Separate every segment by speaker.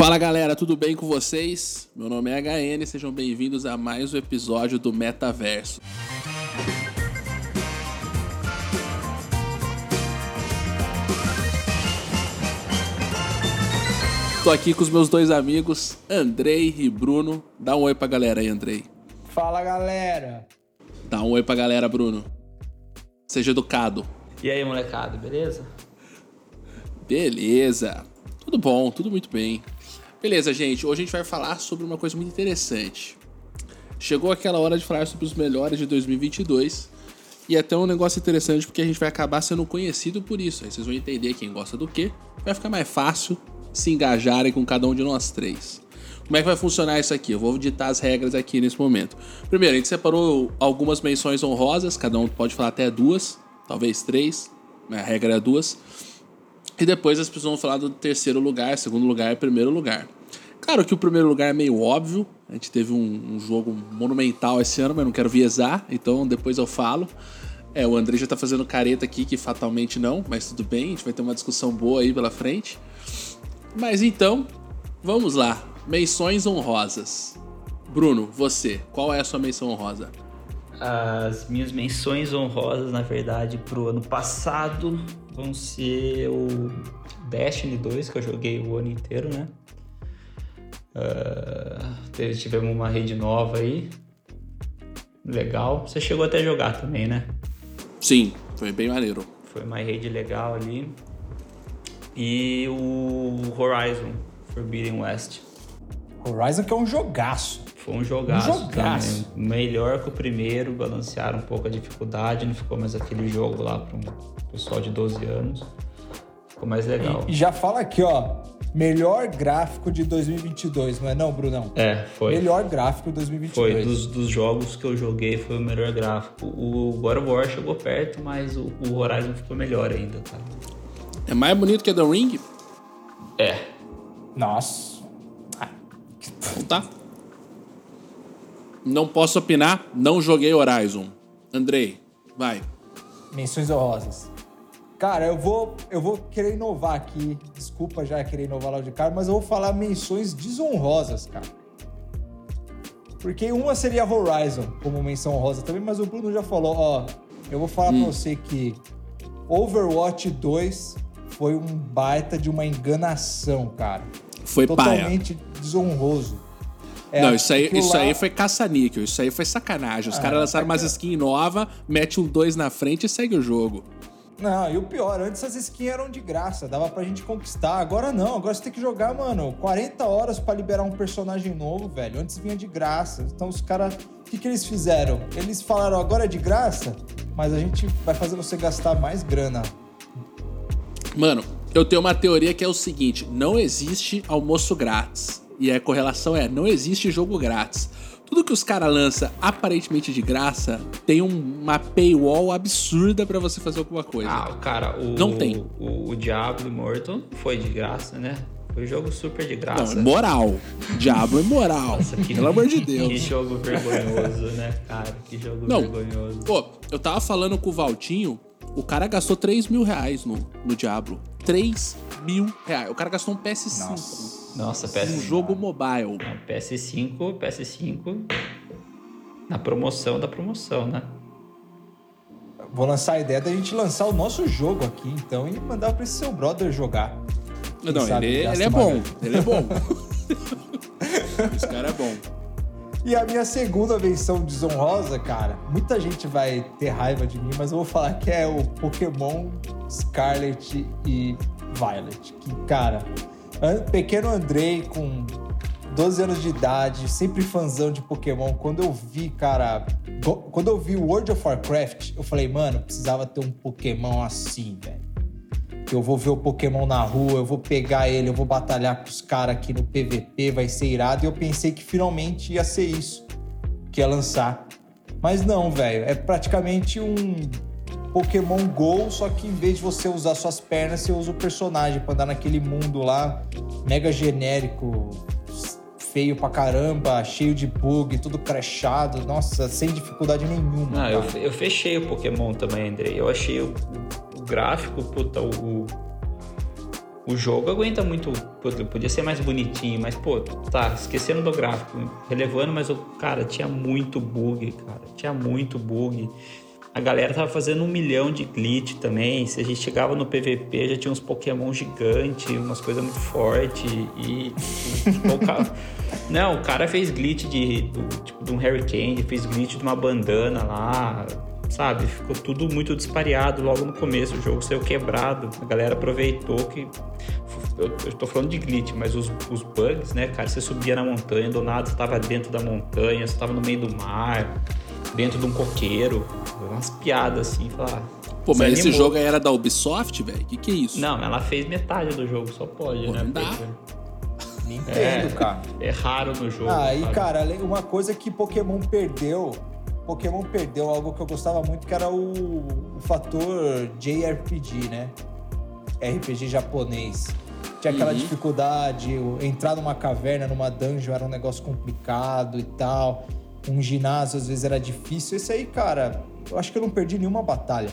Speaker 1: Fala galera, tudo bem com vocês? Meu nome é HN, sejam bem-vindos a mais um episódio do Metaverso. Tô aqui com os meus dois amigos, Andrei e Bruno. Dá um oi pra galera aí, Andrei.
Speaker 2: Fala galera!
Speaker 1: Dá um oi pra galera, Bruno. Seja educado.
Speaker 3: E aí, molecada, beleza?
Speaker 1: Beleza. Tudo bom, tudo muito bem. Beleza, gente. Hoje a gente vai falar sobre uma coisa muito interessante. Chegou aquela hora de falar sobre os melhores de 2022. E até um negócio interessante porque a gente vai acabar sendo conhecido por isso. Aí vocês vão entender quem gosta do que. Vai ficar mais fácil se engajarem com cada um de nós três. Como é que vai funcionar isso aqui? Eu vou ditar as regras aqui nesse momento. Primeiro, a gente separou algumas menções honrosas, cada um pode falar até duas, talvez três. A regra é duas. E depois as pessoas vão falar do terceiro lugar, segundo lugar e primeiro lugar. Claro que o primeiro lugar é meio óbvio. A gente teve um, um jogo monumental esse ano, mas não quero viesar, então depois eu falo. É, o André já tá fazendo careta aqui, que fatalmente não, mas tudo bem, a gente vai ter uma discussão boa aí pela frente. Mas então, vamos lá. Menções honrosas. Bruno, você, qual é a sua menção honrosa?
Speaker 3: As minhas menções honrosas, na verdade, pro ano passado vão ser o Destiny 2, que eu joguei o ano inteiro, né? Uh, tivemos uma rede nova aí. Legal. Você chegou até a jogar também, né?
Speaker 1: Sim, foi bem maneiro.
Speaker 3: Foi uma rede legal ali. E o Horizon Forbidden West.
Speaker 2: Horizon que é um jogaço.
Speaker 3: Foi um jogaço, um jogaço. Também. Melhor que o primeiro, balancearam um pouco a dificuldade, não ficou mais aquele jogo lá para um pessoal de 12 anos. Ficou mais legal.
Speaker 2: E, já fala aqui, ó, melhor gráfico de 2022, não é não, Brunão?
Speaker 3: É, foi.
Speaker 2: Melhor gráfico de 2022.
Speaker 3: Foi, dos, dos jogos que eu joguei foi o melhor gráfico. O God of War chegou perto, mas o, o Horizon ficou melhor ainda, cara.
Speaker 1: É mais bonito que The Ring?
Speaker 3: É.
Speaker 2: Nossa.
Speaker 1: Então tá. Não posso opinar, não joguei Horizon. Andrei, vai.
Speaker 2: Menções honrosas. Cara, eu vou, eu vou querer inovar aqui. Desculpa já querer inovar lá de cara, mas eu vou falar menções desonrosas, cara. Porque uma seria Horizon como menção honrosa também, mas o Bruno já falou, ó, eu vou falar hum. pra você que Overwatch 2 foi um baita de uma enganação, cara.
Speaker 1: Foi
Speaker 2: Totalmente
Speaker 1: paia.
Speaker 2: desonroso.
Speaker 1: É, não, isso aí, isso lá... aí foi caça-níquel, isso aí foi sacanagem. Os ah, caras lançaram umas skins novas, mete um 2 na frente e segue o jogo.
Speaker 2: Não, e o pior, antes as skins eram de graça, dava pra gente conquistar. Agora não, agora você tem que jogar, mano, 40 horas para liberar um personagem novo, velho. Antes vinha de graça. Então os caras, o que, que eles fizeram? Eles falaram, agora é de graça, mas a gente vai fazer você gastar mais grana.
Speaker 1: Mano, eu tenho uma teoria que é o seguinte: não existe almoço grátis. E a correlação é: não existe jogo grátis. Tudo que os caras lançam aparentemente de graça tem um, uma paywall absurda para você fazer alguma coisa.
Speaker 3: Ah, cara, o,
Speaker 1: não tem.
Speaker 3: O, o Diablo Immortal foi de graça, né? Foi um jogo super de graça.
Speaker 1: Não, moral. Diablo é moral. Nossa, que, Pelo amor de Deus.
Speaker 3: Que jogo vergonhoso, né, cara? Que jogo não, vergonhoso.
Speaker 1: Pô, eu tava falando com o Valtinho, o cara gastou 3 mil reais no, no Diablo. 3 mil reais. O cara gastou um PS5.
Speaker 3: Nossa. Nossa, PS5.
Speaker 1: Um jogo mobile.
Speaker 3: Não, PS5, PS5 na promoção da promoção, né?
Speaker 2: Vou lançar a ideia da gente lançar o nosso jogo aqui, então, e mandar para esse seu brother jogar.
Speaker 1: Quem não, sabe, ele, ele é bom. Ele é bom. esse cara é bom.
Speaker 2: E a minha segunda menção desonrosa, cara, muita gente vai ter raiva de mim, mas eu vou falar que é o Pokémon Scarlet e Violet. Que, cara, Pequeno Andrei, com 12 anos de idade, sempre fãzão de Pokémon. Quando eu vi, cara. Quando eu vi World of Warcraft, eu falei, mano, precisava ter um Pokémon assim, velho. Eu vou ver o Pokémon na rua, eu vou pegar ele, eu vou batalhar com os caras aqui no PVP, vai ser irado. E eu pensei que finalmente ia ser isso que ia lançar. Mas não, velho. É praticamente um Pokémon Go, só que em vez de você usar suas pernas, você usa o personagem pra andar naquele mundo lá, mega genérico, feio pra caramba, cheio de bug, tudo crashado, nossa, sem dificuldade nenhuma.
Speaker 3: Ah, eu, eu, fechei o Pokémon também, Andrei. Eu achei o, o gráfico, puta, o, o jogo aguenta muito. Podia ser mais bonitinho, mas, pô, tá, esquecendo do gráfico, relevando, mas o cara tinha muito bug, cara. Tinha muito bug. A galera tava fazendo um milhão de glitch também. Se a gente chegava no PVP, já tinha uns Pokémon gigantes, umas coisas muito fortes. E. O cara... Não, o cara fez glitch de, do, tipo, de um Hurricane, fez glitch de uma bandana lá sabe? Ficou tudo muito dispareado logo no começo. O jogo saiu quebrado. A galera aproveitou que. Eu, eu tô falando de glitch, mas os, os bugs, né, cara? Você subia na montanha, do nada você tava dentro da montanha, você tava no meio do mar, dentro de um coqueiro. Umas piadas assim, falar.
Speaker 1: Pô, mas esse jogo aí era da Ubisoft, velho? Que que é isso?
Speaker 3: Não, ela fez metade do jogo, só pode, Pô, né? Não dá.
Speaker 2: Nintendo, é, cara.
Speaker 3: É raro no jogo.
Speaker 2: Ah, e cara, uma coisa que Pokémon perdeu Pokémon perdeu algo que eu gostava muito, que era o, o fator JRPG, né? RPG japonês. Tinha aquela uhum. dificuldade, entrar numa caverna, numa dungeon era um negócio complicado e tal. Um ginásio às vezes era difícil. Esse aí, cara, eu acho que eu não perdi nenhuma batalha.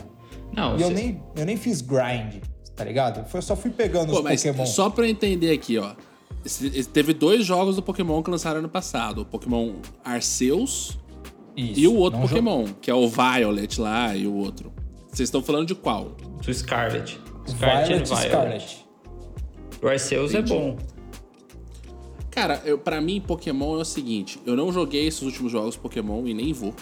Speaker 2: Não, e você... eu, nem, eu nem fiz grind, tá ligado? Eu só fui pegando Pô, os mas Pokémon.
Speaker 1: Só pra eu entender aqui, ó. Teve dois jogos do Pokémon que lançaram ano passado: o Pokémon Arceus isso, e o outro Pokémon, jogo. que é o Violet lá e o outro. Vocês estão falando de qual?
Speaker 3: Do Scarlet. Scarlet Violet, Violet. Scarlet. O Arceus é bom.
Speaker 1: Cara, eu, pra mim, Pokémon é o seguinte: eu não joguei esses últimos jogos Pokémon e nem vou.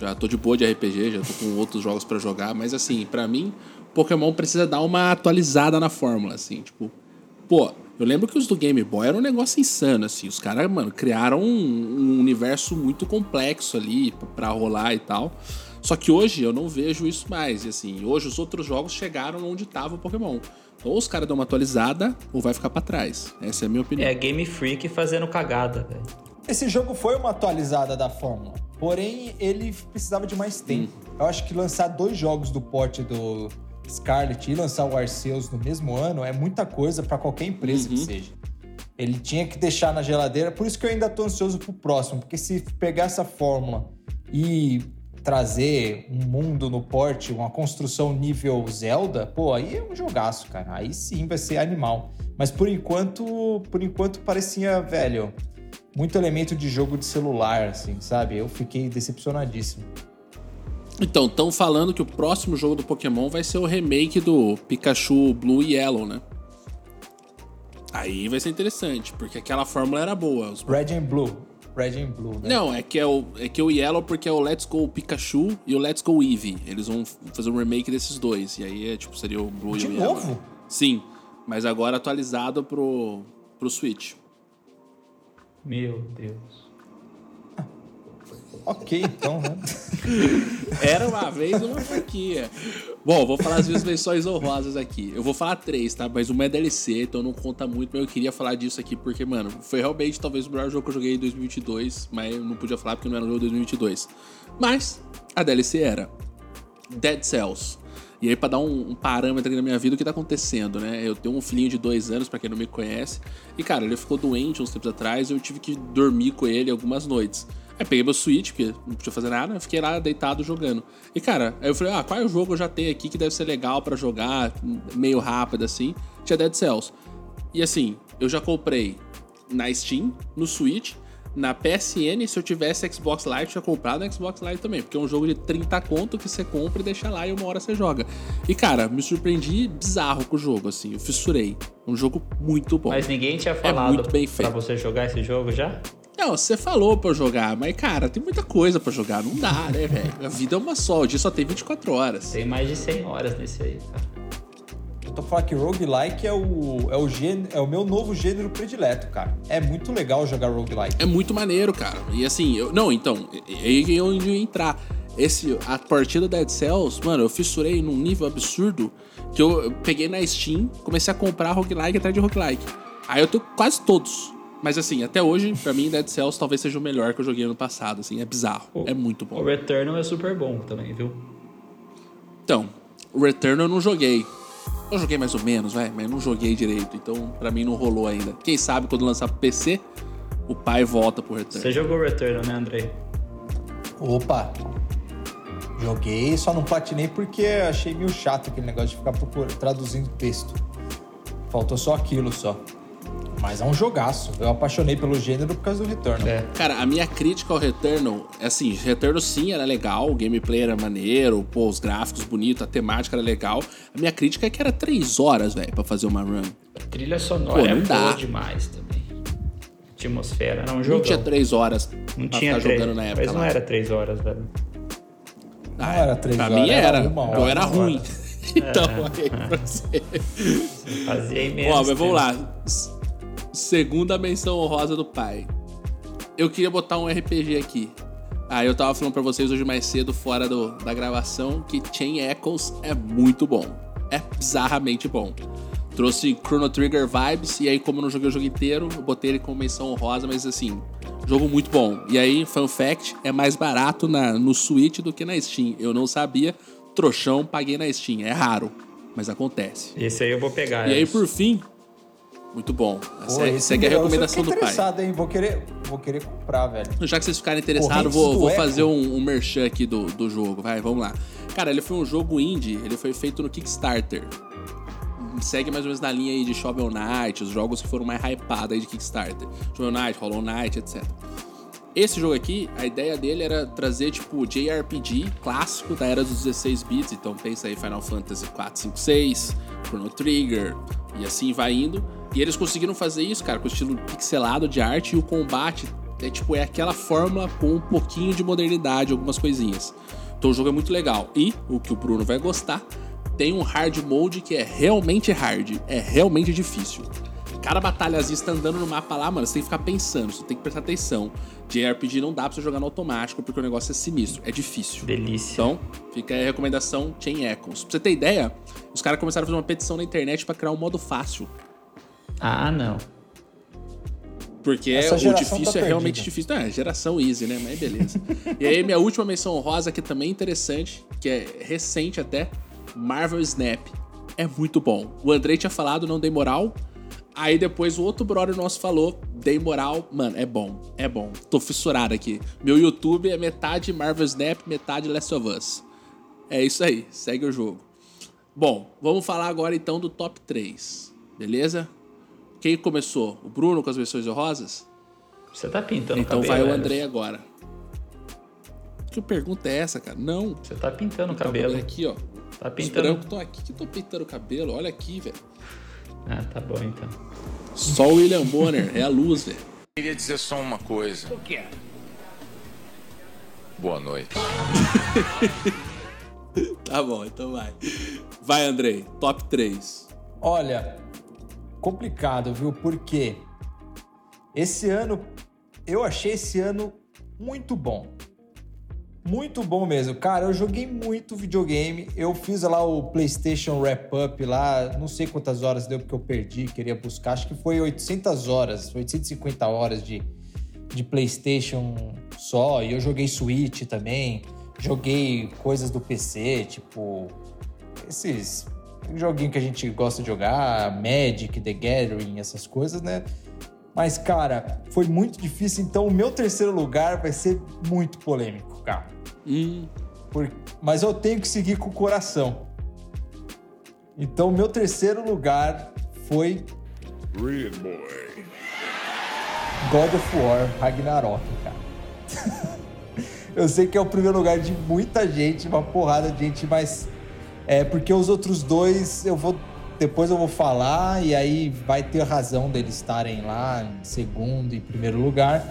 Speaker 1: Já tô de boa de RPG, já tô com outros jogos para jogar, mas assim, para mim, Pokémon precisa dar uma atualizada na fórmula, assim, tipo, pô, eu lembro que os do Game Boy eram um negócio insano, assim. Os caras, mano, criaram um, um, universo muito complexo ali para rolar e tal. Só que hoje eu não vejo isso mais. E assim, hoje os outros jogos chegaram onde tava o Pokémon. Ou os caras dão uma atualizada, ou vai ficar para trás. Essa é a minha opinião.
Speaker 3: É Game Freak fazendo cagada, velho.
Speaker 2: Esse jogo foi uma atualizada da fórmula. Porém, ele precisava de mais tempo. Hum. Eu acho que lançar dois jogos do porte do Scarlet e lançar o Arceus no mesmo ano é muita coisa para qualquer empresa uhum. que seja. Ele tinha que deixar na geladeira, por isso que eu ainda tô ansioso pro próximo, porque se pegar essa fórmula e trazer um mundo no porte, uma construção nível Zelda, pô, aí é um jogaço, cara. Aí sim vai ser animal. Mas por enquanto, por enquanto parecia, velho, muito elemento de jogo de celular, assim, sabe? Eu fiquei decepcionadíssimo.
Speaker 1: Então, estão falando que o próximo jogo do Pokémon vai ser o remake do Pikachu Blue e Yellow, né? Aí vai ser interessante, porque aquela fórmula era boa. Os...
Speaker 2: Red and Blue. Red and Blue, né?
Speaker 1: Não, é que é, o, é que o Yellow porque é o Let's Go Pikachu e o Let's Go Eevee. Eles vão fazer um remake desses dois. E aí é tipo, seria o Blue
Speaker 2: De
Speaker 1: e o
Speaker 2: novo?
Speaker 1: Yellow. Sim, mas agora atualizado pro, pro Switch.
Speaker 3: Meu Deus.
Speaker 2: Ok, então, né?
Speaker 1: Era uma vez uma franquia. Bom, vou falar as minhas versões honrosas aqui. Eu vou falar três, tá? Mas uma é DLC, então não conta muito, mas eu queria falar disso aqui porque, mano, foi realmente talvez o melhor jogo que eu joguei em 2022, mas eu não podia falar porque não era um jogo de 2022. Mas a DLC era Dead Cells. E aí, pra dar um, um, parâmetro aqui na minha vida, o que tá acontecendo, né? Eu tenho um filhinho de dois anos, para quem não me conhece. E, cara, ele ficou doente uns tempos atrás e eu tive que dormir com ele algumas noites. Aí peguei meu Switch, porque não podia fazer nada, fiquei lá deitado jogando. E cara, aí eu falei, ah, qual é o jogo eu já tenho aqui que deve ser legal para jogar, meio rápido assim? Tinha Dead Cells. E assim, eu já comprei na Steam, no Switch, na PSN, se eu tivesse Xbox Live, tinha comprado na Xbox Live também, porque é um jogo de 30 conto que você compra e deixa lá e uma hora você joga. E cara, me surpreendi bizarro com o jogo, assim, eu fissurei. Um jogo muito bom.
Speaker 3: Mas ninguém tinha falado é muito bem feito. pra você jogar esse jogo já?
Speaker 1: Não, você falou pra eu jogar, mas, cara, tem muita coisa pra jogar. Não dá, né, velho? A vida é uma só, o dia só tem 24 horas.
Speaker 3: Tem mais de 100 horas nesse aí, cara.
Speaker 2: Eu tô falando que roguelike é o, é, o gênero, é o meu novo gênero predileto, cara. É muito legal jogar roguelike.
Speaker 1: É muito maneiro, cara. E assim, eu, não, então, aí é onde eu ia entrar. Esse, a partida Dead Cells, mano, eu fissurei num nível absurdo que eu peguei na Steam, comecei a comprar roguelike atrás de roguelike. Aí eu tenho quase todos. Mas assim, até hoje, pra mim, Dead Cells talvez seja o melhor que eu joguei ano passado, assim, é bizarro, o, é muito bom.
Speaker 3: O Returnal é super bom também, viu?
Speaker 1: Então, o Returnal eu não joguei. Eu joguei mais ou menos, vai, mas não joguei direito, então pra mim não rolou ainda. Quem sabe quando lançar pro PC, o pai volta pro Returnal.
Speaker 3: Você jogou Returnal, né, Andrei?
Speaker 2: Opa! Joguei, só não platinei porque achei meio chato aquele negócio de ficar traduzindo texto Faltou só aquilo só. Mas é um jogaço. Eu apaixonei pelo gênero por causa do Returnal.
Speaker 3: É.
Speaker 1: Cara, a minha crítica ao Returnal é assim: Returnal sim era legal, o gameplay era maneiro, pô, os gráficos bonitos, a temática era legal. A minha crítica é que era três horas, velho, pra fazer uma run.
Speaker 3: A trilha sonora
Speaker 1: Pô,
Speaker 3: é
Speaker 1: não dá.
Speaker 3: boa demais também. Atmosfera, era um
Speaker 1: Não
Speaker 3: jogo.
Speaker 1: tinha três horas
Speaker 3: Não
Speaker 1: pra
Speaker 3: tinha
Speaker 1: ficar
Speaker 3: três.
Speaker 1: jogando na época.
Speaker 3: Mas não
Speaker 1: lá.
Speaker 3: era três horas, velho.
Speaker 1: Ah,
Speaker 2: Não era três
Speaker 1: pra
Speaker 2: horas,
Speaker 1: mim
Speaker 2: era
Speaker 1: era.
Speaker 2: hora,
Speaker 1: eu era ruim. então, aí pra você.
Speaker 3: Fazia imenso.
Speaker 1: Ó, mas vamos lá. Segunda menção honrosa do pai. Eu queria botar um RPG aqui. Ah, eu tava falando pra vocês hoje mais cedo, fora do- da gravação, que Chain Echoes é muito bom. É bizarramente bom. Trouxe Chrono Trigger vibes, e aí, como eu não joguei o jogo inteiro, eu botei ele como menção honrosa, mas assim, jogo muito bom. E aí, fun fact, é mais barato na, no Switch do que na Steam. Eu não sabia, trouxão, paguei na Steam. É raro, mas acontece.
Speaker 3: Esse aí eu vou pegar.
Speaker 1: E aí,
Speaker 3: esse.
Speaker 1: por fim, muito bom.
Speaker 2: Pô,
Speaker 1: Segue,
Speaker 2: esse
Speaker 1: segue a
Speaker 2: eu
Speaker 1: recomendação do pai.
Speaker 2: interessado, hein? Vou querer, vou querer comprar, velho.
Speaker 1: Já que vocês ficarem interessados, vou, vou fazer um, um merchan aqui do, do jogo. Vai, vamos lá. Cara, ele foi um jogo indie, ele foi feito no Kickstarter. Segue mais ou menos na linha aí de Shovel Knight, os jogos que foram mais hypados aí de Kickstarter. Shovel Knight, Hollow Knight, etc. Esse jogo aqui, a ideia dele era trazer, tipo, JRPG clássico da era dos 16 bits. Então pensa aí Final Fantasy 4, 5, 6, Chrono Trigger e assim vai indo. E eles conseguiram fazer isso, cara, com estilo pixelado de arte e o combate é tipo é aquela fórmula com um pouquinho de modernidade, algumas coisinhas. Então o jogo é muito legal. E o que o Bruno vai gostar, tem um hard mode que é realmente hard, é realmente difícil. Cada batalhazinha tá andando no mapa lá, mano, você tem que ficar pensando, você tem que prestar atenção. JRPG não dá pra você jogar no automático, porque o negócio é sinistro, é difícil.
Speaker 3: Delícia.
Speaker 1: Então, fica aí a recomendação Chain Echoes. Pra você ter ideia, os caras começaram a fazer uma petição na internet pra criar um modo fácil.
Speaker 3: Ah, não.
Speaker 1: Porque o
Speaker 2: geração
Speaker 1: difícil
Speaker 2: tá
Speaker 1: é realmente difícil. Não, é geração easy, né? Mas beleza. e aí, minha última menção honrosa, que também é interessante, que é recente até, Marvel Snap. É muito bom. O Andrei tinha falado, não dei moral. Aí depois o outro brother nosso falou, dei moral. Mano, é bom, é bom. Tô fissurado aqui. Meu YouTube é metade Marvel Snap, metade Last of Us. É isso aí, segue o jogo. Bom, vamos falar agora então do top 3, beleza? Quem começou? O Bruno com as versões honrosas?
Speaker 3: Você tá pintando
Speaker 1: Então
Speaker 3: cabelo.
Speaker 1: vai o
Speaker 3: Emerson.
Speaker 1: André agora. Que pergunta é essa, cara? Não.
Speaker 3: Você tá pintando o
Speaker 1: Tá,
Speaker 3: cabelo.
Speaker 1: aqui, ó.
Speaker 3: Tá
Speaker 1: Os
Speaker 3: pintando.
Speaker 1: brancos estão aqui. Que tô pintando o cabelo? Olha aqui, velho.
Speaker 3: Ah, tá bom então.
Speaker 1: Só o William Bonner. É a luz, velho.
Speaker 4: Queria dizer só uma coisa. O quê? Boa noite.
Speaker 1: Tá bom, então vai. Vai, Andrei. Top 3.
Speaker 2: Olha, complicado, viu? Porque esse ano, eu achei esse ano muito bom. Muito bom mesmo. Cara, eu joguei muito videogame. Eu fiz lá o PlayStation Wrap Up lá, não sei quantas horas deu porque eu perdi, queria buscar. Acho que foi 800 horas, 850 horas de, de PlayStation só. E eu joguei Switch também. Joguei coisas do PC, tipo esses joguinhos que a gente gosta de jogar, Magic, The Gathering, essas coisas, né? Mas, cara, foi muito difícil. Então, o meu terceiro lugar vai ser muito polêmico, cara.
Speaker 1: Hum,
Speaker 2: Por- Mas eu tenho que seguir com o coração. Então, o meu terceiro lugar foi God of War Ragnarok, cara. eu sei que é o primeiro lugar de muita gente, uma porrada de gente, mas é porque os outros dois eu vou depois eu vou falar e aí vai ter razão deles estarem lá em segundo e primeiro lugar.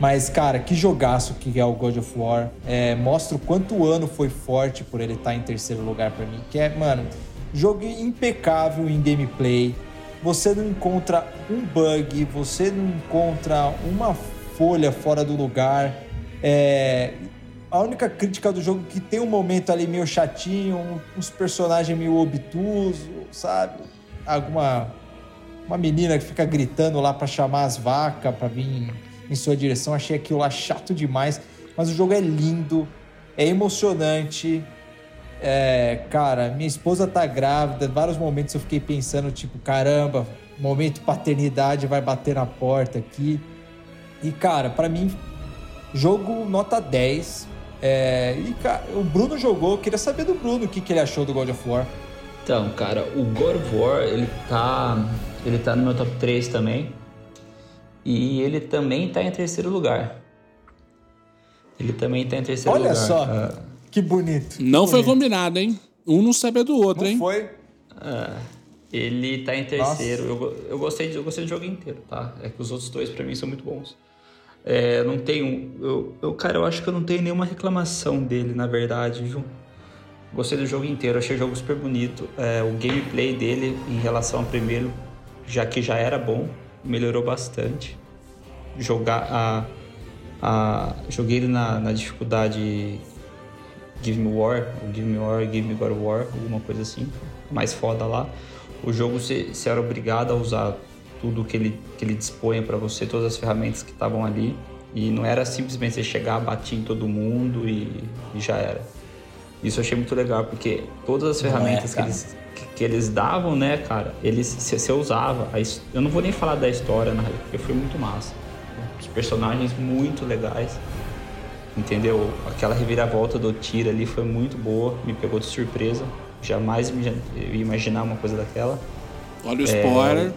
Speaker 2: Mas, cara, que jogaço que é o God of War. É, mostra o quanto o ano foi forte por ele estar em terceiro lugar pra mim. Que é, mano, jogo impecável em gameplay. Você não encontra um bug, você não encontra uma folha fora do lugar. É, a única crítica do jogo é que tem um momento ali meio chatinho, uns personagens meio obtusos, sabe? Alguma uma menina que fica gritando lá pra chamar as vacas pra vir em sua direção. Achei aquilo lá chato demais, mas o jogo é lindo, é emocionante. É, cara, minha esposa tá grávida, vários momentos eu fiquei pensando, tipo, caramba, momento paternidade vai bater na porta aqui. E, cara, pra mim, jogo nota 10. É, e, cara, o Bruno jogou, eu queria saber do Bruno o que, que ele achou do God of War.
Speaker 3: Então, cara, o God of War, ele tá, ele tá no meu top 3 também. E ele também tá em terceiro lugar. Ele também tá em terceiro
Speaker 2: Olha
Speaker 3: lugar.
Speaker 2: só,
Speaker 3: Ah,
Speaker 2: que bonito.
Speaker 1: Não
Speaker 2: que
Speaker 1: foi
Speaker 2: bonito.
Speaker 1: combinado, hein? Um não sabe do outro,
Speaker 2: Não
Speaker 1: hein?
Speaker 2: foi.
Speaker 3: ah, ele tá em terceiro. Eu, eu, gostei, de- eu gostei do jogo inteiro, tá? É que os outros dois pra mim são muito bons. É, não tenho. Eu, eu, cara, eu acho que eu não tenho nenhuma reclamação dele, na verdade, viu? Gostei do jogo inteiro, achei o jogo super bonito. É, o gameplay dele em relação ao primeiro, já que já era bom, melhorou bastante. Jogar a. a joguei ele na, na dificuldade Give Me War, ou Give Me War, Give Me God War, alguma coisa assim, mais foda lá. O jogo você, era obrigado a usar tudo que ele, que ele dispõe para você, todas as ferramentas que estavam ali. E não era simplesmente você chegar, bater em todo mundo e, e já era. Isso eu achei muito legal, porque todas as
Speaker 2: é,
Speaker 3: ferramentas que,
Speaker 2: cara.
Speaker 3: eles, que, que eles davam, né, cara, eles você você usava. A eu não vou nem falar da história, na real, porque foi muito massa. Os personagens muito legais. Entendeu? Aquela reviravolta do Tira ali foi muito boa, me pegou de surpresa. Jamais ia imaginar uma coisa daquela.
Speaker 1: Olha o spoiler.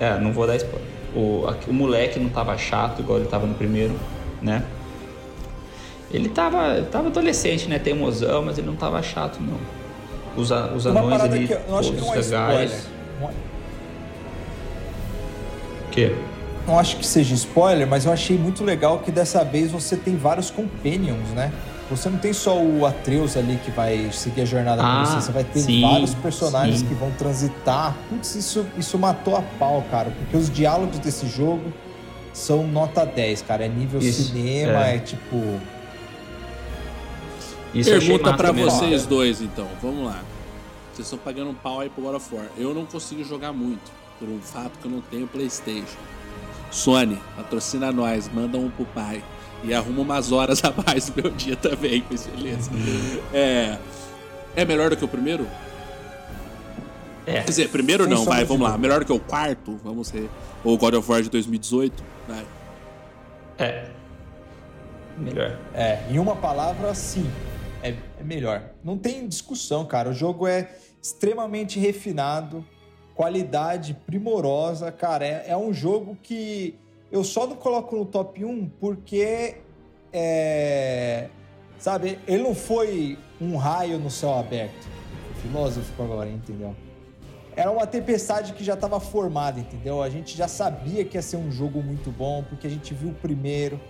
Speaker 3: É, é, não vou dar spoiler. O, o moleque não tava chato igual ele tava no primeiro, né? Ele tava, tava adolescente, né? Teimosão, mas ele não tava chato, não. Os, a- os
Speaker 2: Uma
Speaker 3: anões ali,
Speaker 2: que eu, eu acho que
Speaker 3: todos
Speaker 2: não é
Speaker 3: legais.
Speaker 2: spoiler. Não é-
Speaker 3: O quê?
Speaker 2: Não acho que seja spoiler, mas eu achei muito legal que dessa vez você tem vários companions, né? Você não tem só o Atreus ali que vai seguir a jornada
Speaker 3: Ah,
Speaker 2: com você, você vai ter
Speaker 3: sim,
Speaker 2: vários personagens
Speaker 3: sim.
Speaker 2: que vão transitar. Putz, isso, isso matou a pau, cara, porque os diálogos desse jogo são nota 10, cara. É nível
Speaker 3: Isso,
Speaker 2: cinema,
Speaker 3: é.
Speaker 2: é, tipo.
Speaker 3: Isso
Speaker 1: Pergunta
Speaker 3: mesmo.
Speaker 1: vocês dois, então. Vamos lá. Vocês estão pagando um pau aí pro God of War. Eu não consigo jogar muito, por um fato que eu não tenho Playstation. Sony, patrocina nós, manda um pro pai. E arruma umas horas a mais no meu dia também, com beleza. É, é melhor do que o primeiro?
Speaker 3: É.
Speaker 1: Quer dizer, primeiro não, vai, vamos lá. Melhor do que o quarto, vamos ser. Ou God of War de 2018? Vai.
Speaker 3: É. Melhor.
Speaker 2: É, em uma palavra, sim. É, é melhor. Não tem discussão, cara. O jogo é extremamente refinado, qualidade primorosa, cara. É, é um jogo que eu só não coloco no top 1 porque. É, sabe, ele não foi um raio no céu aberto. Filósofo agora, entendeu? Era uma tempestade que já estava formada, entendeu? A gente já sabia que ia ser um jogo muito bom, porque a gente viu o primeiro.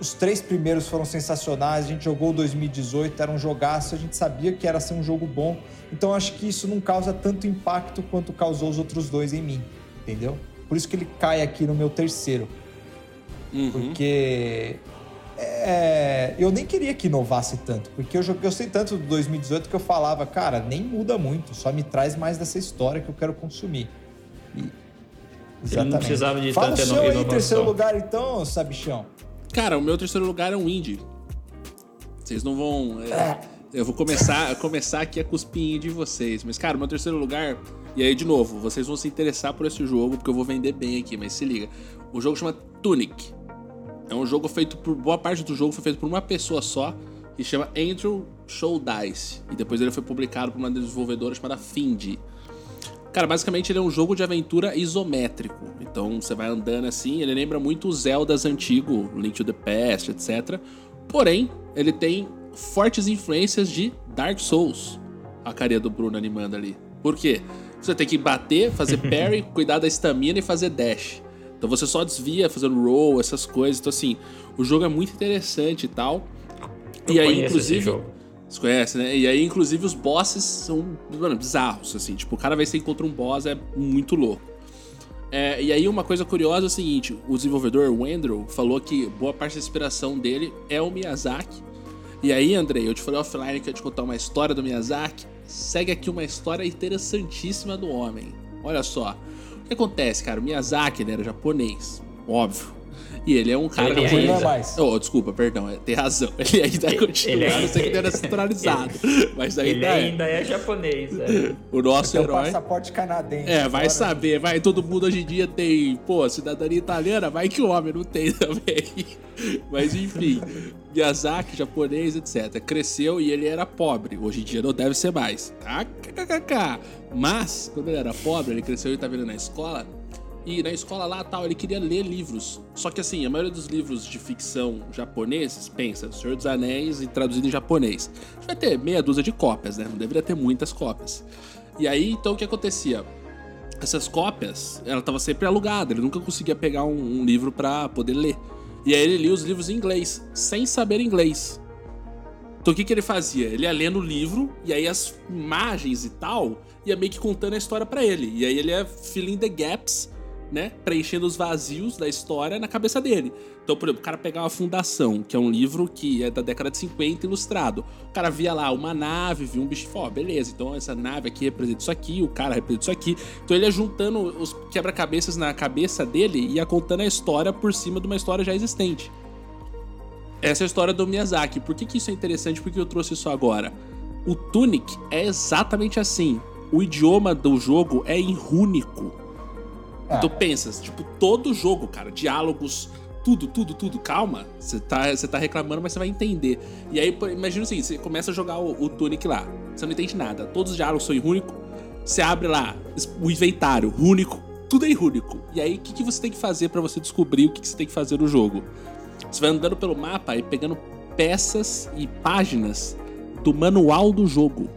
Speaker 2: Os três primeiros foram sensacionais, a gente jogou o 2018, era um jogaço, a gente sabia que era ser um jogo bom. Então acho que isso não causa tanto impacto quanto causou os outros dois em mim, entendeu? Por isso que ele cai aqui no meu terceiro.
Speaker 1: Uhum.
Speaker 2: Porque é, eu nem queria que inovasse tanto, porque eu eu sei tanto do 2018 que eu falava, cara, nem muda muito, só me traz mais dessa história que eu quero consumir. E-
Speaker 3: não precisava de
Speaker 2: Fala
Speaker 3: tanta
Speaker 2: o seu aí em
Speaker 3: inovação.
Speaker 2: terceiro lugar então, Sabichão.
Speaker 1: Cara, o meu terceiro lugar é um indie. Vocês não vão. é, eu vou começar, começar aqui a cuspir de vocês. Mas, cara, o meu terceiro lugar. E aí, de novo, vocês vão se interessar por esse jogo, porque eu vou vender bem aqui, mas se liga. O jogo chama Tunic. É um jogo feito por. Boa parte do jogo foi feito por uma pessoa só, que chama Andrew Show Dice. E depois ele foi publicado por uma desenvolvedora chamada Findy. Cara, basicamente ele é um jogo de aventura isométrico. Então você vai andando assim, ele lembra muito o Zeldas antigo, Link to the Past, etc. Porém, ele tem fortes influências de Dark Souls. A carinha do Bruno animando ali. Por quê? Você tem que bater, fazer parry, cuidar da estamina e fazer dash. Então você só desvia fazendo roll, essas coisas. Então assim, o jogo é muito interessante e tal.
Speaker 3: Eu
Speaker 1: e aí, inclusive. Você conhece, né? E aí, inclusive, os bosses são, mano, bizarros, assim. Tipo, cada vez que você encontra um boss é muito louco. É, e aí, uma coisa curiosa é o seguinte: o desenvolvedor, o Andrew, falou que boa parte da inspiração dele é o Miyazaki. E aí, Andrei, eu te falei offline que eu ia te contar uma história do Miyazaki. Segue aqui uma história interessantíssima do homem. Olha só. O que acontece, cara? O Miyazaki, era japonês. Óbvio. E ele é um cara
Speaker 3: Ele ainda-
Speaker 2: Não é mais.
Speaker 1: Oh, desculpa, perdão, é, tem razão. Ele ainda
Speaker 3: Ele-
Speaker 1: continua,
Speaker 3: ele
Speaker 1: não sei que
Speaker 3: ainda-
Speaker 1: ele era centralizado, mas ainda
Speaker 3: Ele
Speaker 1: é.
Speaker 3: ainda é japonês. é.
Speaker 1: O nosso
Speaker 2: Tem um
Speaker 1: herói.
Speaker 2: passaporte canadense.
Speaker 1: É, vai
Speaker 2: agora.
Speaker 1: saber, vai. Todo mundo hoje em dia tem, pô, cidadania italiana, vai que o homem não tem também. Mas enfim, Miyazaki, japonês, etc. Cresceu e ele era pobre. Hoje em dia não deve ser mais. Tá? Mas, quando ele era pobre, ele cresceu e tá vindo na escola. E na escola lá tal, ele queria ler livros. Só que assim, a maioria dos livros de ficção japoneses, pensa, Senhor dos Anéis e traduzido em japonês. Vai ter meia dúzia de cópias, né? Não deveria ter muitas cópias. E aí, então, o que acontecia? essas cópias, ela tava sempre alugada, ele nunca conseguia pegar um, um livro pra poder ler. E aí ele lia os livros em inglês, sem saber inglês. Então o que, que ele fazia? Ele ia lendo o livro, e aí as imagens e tal, ia meio que contando a história pra ele. E aí ele ia filling the gaps, né? Preenchendo os vazios da história na cabeça dele. Então, por exemplo, o cara pegava a Fundação, que é um livro que é da década de 50, ilustrado. O cara via lá uma nave, via um bicho e ó, beleza, então essa nave aqui representa isso aqui, o cara representa isso aqui. Então ele ia juntando os quebra-cabeças na cabeça dele e ia contando a história por cima de uma história já existente. Essa é a história do Miyazaki. Por que, que isso é interessante? Por que eu trouxe isso agora? O Tunic é exatamente assim. O idioma do jogo é em rúnico.
Speaker 2: Ah.
Speaker 1: Então pensa, tipo, todo jogo, cara, diálogos, tudo, tudo, tudo, calma. Você tá, você tá reclamando, mas você vai entender. E aí, imagina assim, você começa a jogar o, o Tunic lá, você não entende nada. Todos os diálogos são em rúnico. Você abre lá o inventário, rúnico, tudo é em rúnico. E aí, o que, que você tem que fazer pra você descobrir o que, que você tem que fazer no jogo? Você vai andando pelo mapa e pegando peças e páginas do manual do jogo.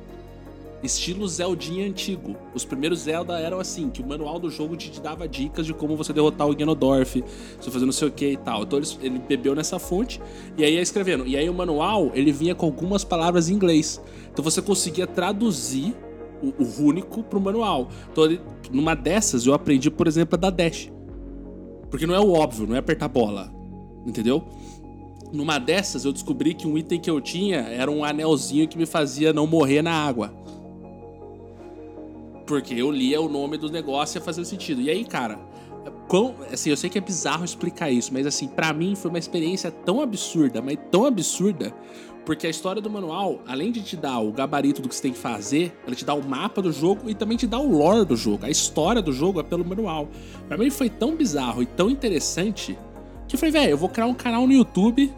Speaker 1: Estilo Zeldinha antigo. Os primeiros Zelda eram assim, que o manual do jogo te dava dicas de como você derrotar o Ganondorf, você fazer não sei o que e tal. Então ele, ele bebeu nessa fonte e aí ia escrevendo. E aí o manual, ele vinha com algumas palavras em inglês. Então você conseguia traduzir o, o rúnico pro manual. Então ele- numa dessas eu aprendi, por exemplo, a da Dash. Porque não é o óbvio, não é apertar bola. Entendeu? Numa dessas eu descobri que um item que eu tinha era um anelzinho que me fazia não morrer na água. Porque eu lia o nome do negócio e ia fazer sentido. E aí, cara, quão- assim, eu sei que é bizarro explicar isso, mas assim, pra mim foi uma experiência tão absurda, mas tão absurda, porque a história do manual, além de te dar o gabarito do que você tem que fazer, ela te dá o mapa do jogo e também te dá o lore do jogo. A história do jogo é pelo manual. Pra mim foi tão bizarro e tão interessante que eu falei, velho, eu vou criar um canal no YouTube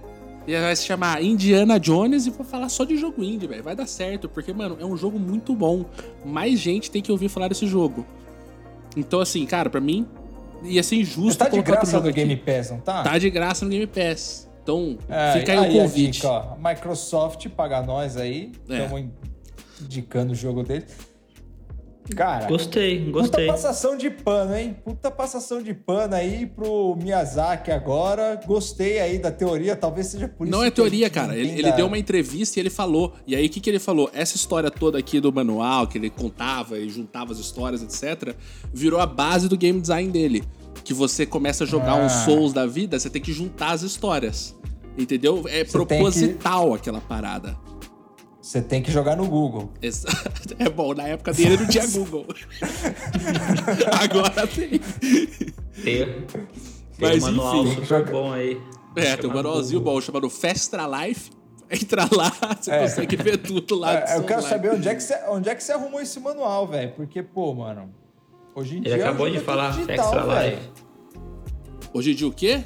Speaker 1: e vai se chamar Indiana Jones e vou falar só de jogo indie, velho. Vai dar certo, porque, mano, é um jogo muito bom. Mais gente tem que ouvir falar desse jogo. Então, assim, cara, pra mim ia ser injusto
Speaker 2: Tá de graça
Speaker 1: jogo
Speaker 2: no. Game Pass, não tá?
Speaker 1: Tá de graça no Game Pass. Então,
Speaker 2: É,
Speaker 1: fica aí, o
Speaker 2: a
Speaker 1: convite.
Speaker 2: dica, ó. Microsoft paga nós aí.
Speaker 1: É.
Speaker 2: Estamos indicando o jogo dele. Cara,
Speaker 3: Gostei,
Speaker 2: puta
Speaker 3: gostei.
Speaker 2: passação de pano, hein? Puta passação de pano aí pro Miyazaki agora. Gostei aí da teoria, talvez seja por isso
Speaker 1: Não é
Speaker 2: que a
Speaker 1: teoria, cara. Ele, ele deu uma entrevista e ele falou. E aí, o que, que ele falou? Essa história toda aqui do manual, que ele contava e juntava as histórias, etc., virou a base do game design dele. Que você começa a jogar
Speaker 2: Ah.
Speaker 1: uns Souls da vida, você tem que juntar as histórias. Entendeu? É
Speaker 2: Você tem que-
Speaker 1: proposital aquela parada.
Speaker 2: Você tem que jogar no Google.
Speaker 1: É bom, na época dele não tinha Google. Agora tem.
Speaker 3: Tem, tem
Speaker 1: Mas,
Speaker 3: um manual
Speaker 1: enfim.
Speaker 3: super bom aí.
Speaker 1: É, tem um manualzinho bom chamado Festra Life. Entra lá, você
Speaker 2: É.
Speaker 1: consegue ver tudo lá.
Speaker 2: É, eu quero saber onde é, que você, onde é que você arrumou esse manual, velho. Porque, pô, mano. Hoje em dia.
Speaker 3: Ele acabou de falar
Speaker 2: tudo
Speaker 3: Extra
Speaker 2: velho.
Speaker 3: Life.
Speaker 1: Hoje em dia o quê?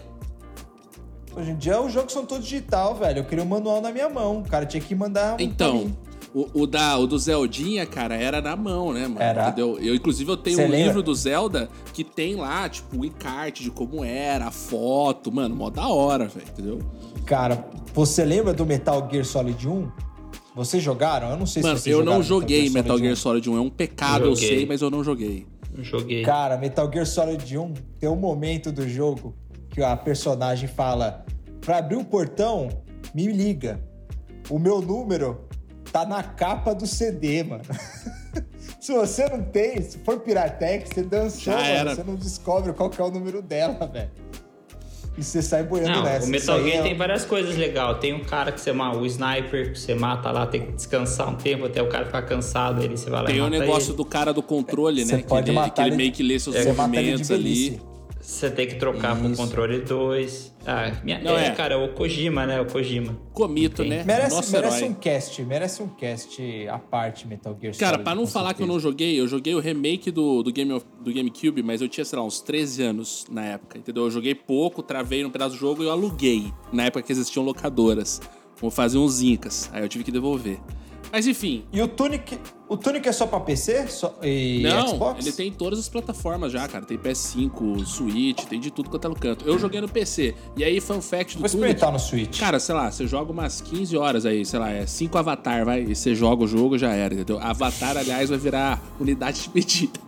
Speaker 2: Hoje em dia os jogos são todos digital, velho. Eu queria um manual na minha mão. O cara tinha que mandar um.
Speaker 1: Então, o, o da, o do Zeldinha, cara, era na mão, né, mano?
Speaker 2: Era.
Speaker 1: Entendeu? Eu, inclusive, eu tenho
Speaker 2: Cê
Speaker 1: um
Speaker 2: lembra?
Speaker 1: livro do Zelda que tem lá, tipo, o encarte de como era, a foto. Mano, mó da hora, velho, entendeu?
Speaker 2: Cara, você lembra do Metal Gear Solid 1? Vocês jogaram? Eu não sei
Speaker 1: Mano,
Speaker 2: se vocês
Speaker 1: eu não joguei Metal Gear
Speaker 2: 1.
Speaker 1: Solid 1. É um pecado, eu
Speaker 3: Joguei.
Speaker 1: sei, mas eu não joguei.
Speaker 3: Joguei.
Speaker 2: Cara, Metal Gear Solid 1 tem um momento do jogo que a personagem fala: Pra abrir o portão, me liga. O meu número tá na capa do CD, mano. se você não tem, se for Piratec, você dançou, mano.
Speaker 1: era.
Speaker 2: Você não descobre qual que é o número dela, velho. E você sai boiando
Speaker 3: Não,
Speaker 2: nessa.
Speaker 3: o Metal Gear
Speaker 2: é-
Speaker 3: tem várias coisas legais. Tem um cara que você mata, o sniper, que você mata lá, tem que descansar um tempo até o cara ficar cansado, aí você vai lá
Speaker 1: Tem
Speaker 3: e
Speaker 1: o negócio
Speaker 3: ele.
Speaker 1: do cara do controle,
Speaker 2: Você
Speaker 1: né? Que
Speaker 2: pode
Speaker 1: ele,
Speaker 2: matar
Speaker 1: que ele
Speaker 2: ele-
Speaker 1: meio que lê seus
Speaker 2: Você ele
Speaker 1: movimentos ali.
Speaker 3: Você tem que trocar pro
Speaker 1: Isso.
Speaker 3: controle 2. Ah, minha,
Speaker 1: Não,
Speaker 3: é,
Speaker 1: é.
Speaker 3: cara, o Kojima, né? O Kojima.
Speaker 1: Comito,
Speaker 3: Tem.
Speaker 1: né?
Speaker 2: Merece,
Speaker 1: Nosso
Speaker 2: merece
Speaker 1: herói.
Speaker 2: um cast, merece um cast à parte Metal Gear
Speaker 1: Cara,
Speaker 2: Solid,
Speaker 1: pra não falar que eu
Speaker 2: certeza.
Speaker 1: não joguei, eu joguei o remake do, do, Game of- do GameCube, mas eu tinha, sei lá, uns 13 anos na época, entendeu? Eu joguei pouco, travei num pedaço do jogo e eu aluguei. Na época que existiam locadoras. Vou fazer uns incas. Aí eu tive que devolver. Mas enfim.
Speaker 2: E o Tunic, o Tunic é só pra PC só, e
Speaker 1: não,
Speaker 2: Xbox?
Speaker 1: ele tem todas as plataformas já, cara. Tem PS5, Switch, tem de tudo quanto é no canto. Eu joguei no PC. E aí, fun fact do
Speaker 2: Vou
Speaker 1: Tunic.
Speaker 2: experimentar no Switch.
Speaker 1: Cara, sei lá, você joga umas 15 horas aí, sei lá, é 5 Avatar, vai, e você joga o jogo, já era, entendeu? Avatar, aliás, vai virar unidade de medida.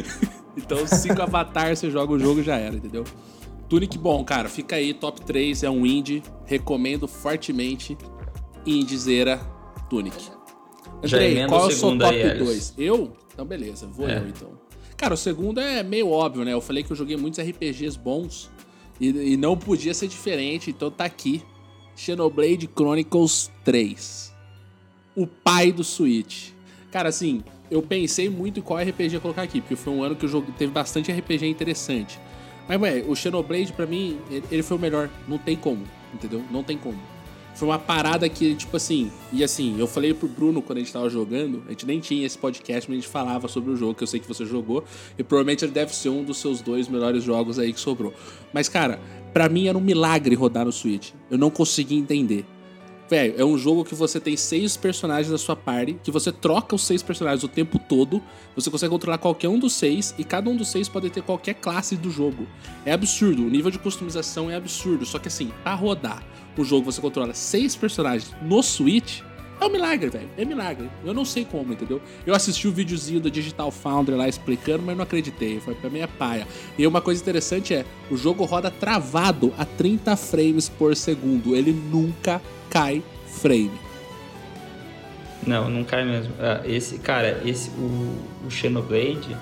Speaker 1: então, 5 Avatar, você joga o jogo, já era, entendeu? Tunic bom, cara, fica aí, top 3, é um indie, recomendo fortemente, indiezeira Tunic. Andrei, qual
Speaker 3: o
Speaker 1: é o seu top
Speaker 3: aí, Alice.
Speaker 1: 2? Eu? Então, beleza, vou
Speaker 3: É.
Speaker 1: eu, então. Cara, o segundo é meio óbvio, né? Eu falei que eu joguei muitos RPGs bons e, e não podia ser diferente, então tá aqui. Xenoblade Chronicles 3. O pai do Switch. Cara, assim, eu pensei muito em qual RPG colocar aqui, porque foi um ano que o jogo teve bastante RPG interessante. Mas, ué, o Xenoblade, pra mim, ele, ele foi o melhor. Não tem como, entendeu? Não tem como. Foi uma parada que, tipo assim, e assim, eu falei pro Bruno quando a gente tava jogando, a gente nem tinha esse podcast, mas a gente falava sobre o jogo, que eu sei que você jogou, e provavelmente ele deve ser um dos seus dois melhores jogos aí que sobrou. Mas, cara, pra mim era um milagre rodar no Switch. Eu não conseguia entender. Velho, é um jogo que você tem seis personagens da sua party, que você troca os seis personagens o tempo todo, você consegue controlar qualquer um dos seis, e cada um dos seis pode ter qualquer classe do jogo. É absurdo, o nível de customização é absurdo, só que assim, pra rodar o jogo você controla seis personagens no Switch, é um milagre, velho. É milagre. Eu não sei como, entendeu? Eu assisti o videozinho do Digital Foundry lá explicando, mas não acreditei. Foi pra é paia. E uma coisa interessante é, o jogo roda travado a 30 frames por segundo. Ele nunca cai frame.
Speaker 3: Não, não cai mesmo. Ah, esse, cara, esse, o, o Xenoblade,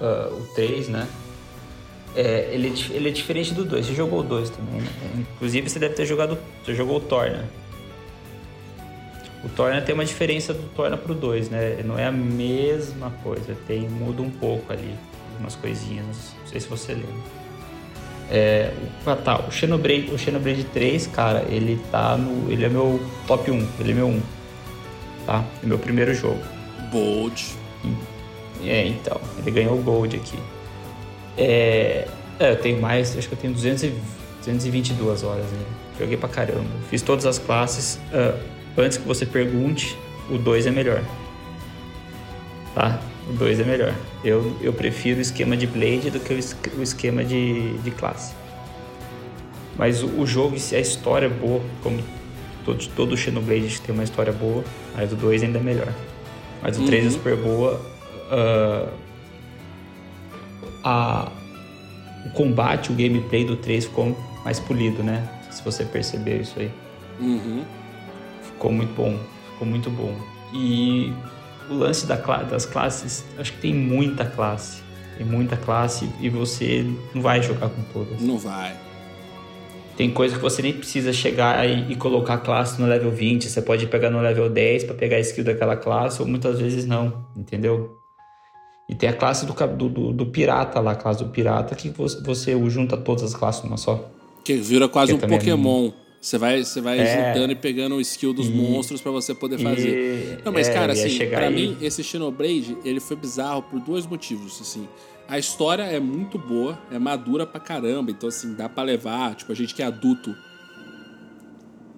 Speaker 3: ah, o 3, né? É, ele, é ele é diferente do 2. Você jogou o 2 também, né? Inclusive, você deve ter jogado. Você jogou o Torna. O Torna tem uma diferença do Torna pro 2, né? Não é a mesma coisa. Tem, muda um pouco ali. Umas coisinhas. Não sei se você lembra. É, o- ah, tá, o Xenoblade, o Xenoblade 3, cara, ele tá no. Ele é meu top 1. Ele é meu 1 tá? É meu primeiro jogo.
Speaker 1: Bold.
Speaker 3: É, então, ele ganhou o Gold aqui. É, é, eu tenho mais, acho que eu tenho 200 e, 222 horas, né? Joguei pra caramba. Fiz todas as classes. Ah, antes que você pergunte, o 2 é melhor. Tá? O 2 é melhor. Eu, eu prefiro o esquema de Blade do que o, es- o esquema de, de classe. Mas o, o jogo, si, a história é boa, como todo, todo Xenoblade tem uma história boa, mas o 2 ainda é melhor. Mas o 3 é
Speaker 1: Uhum.
Speaker 3: super boa. ah, a, o combate, o gameplay do 3 ficou mais polido, né? Se você percebeu isso aí.
Speaker 1: Uhum.
Speaker 3: Ficou muito bom. Ficou muito bom. E o lance da das classes, acho que tem muita classe. Tem muita classe e você não vai jogar com todas.
Speaker 1: Não vai.
Speaker 3: Tem coisa que você nem precisa chegar e, e colocar a classe no level 20. Você pode pegar no level 10 para pegar a skill daquela classe, ou muitas vezes não, entendeu? E tem a classe do, do, do, pirata lá, a classe do pirata, que você, você junta todas as classes numa só.
Speaker 1: Que vira quase
Speaker 3: Que
Speaker 1: um
Speaker 3: é
Speaker 1: Pokémon. Você vai, você vai
Speaker 3: É.
Speaker 1: juntando e pegando o skill dos
Speaker 3: E-
Speaker 1: monstros pra você poder fazer.
Speaker 3: E-
Speaker 1: Não, mas
Speaker 3: é,
Speaker 1: cara, assim, pra
Speaker 3: aí.
Speaker 1: mim, esse Xenoblade, ele foi bizarro por dois motivos, assim. A história é muito boa, é madura pra caramba, então assim, dá pra levar, tipo, a gente que é adulto.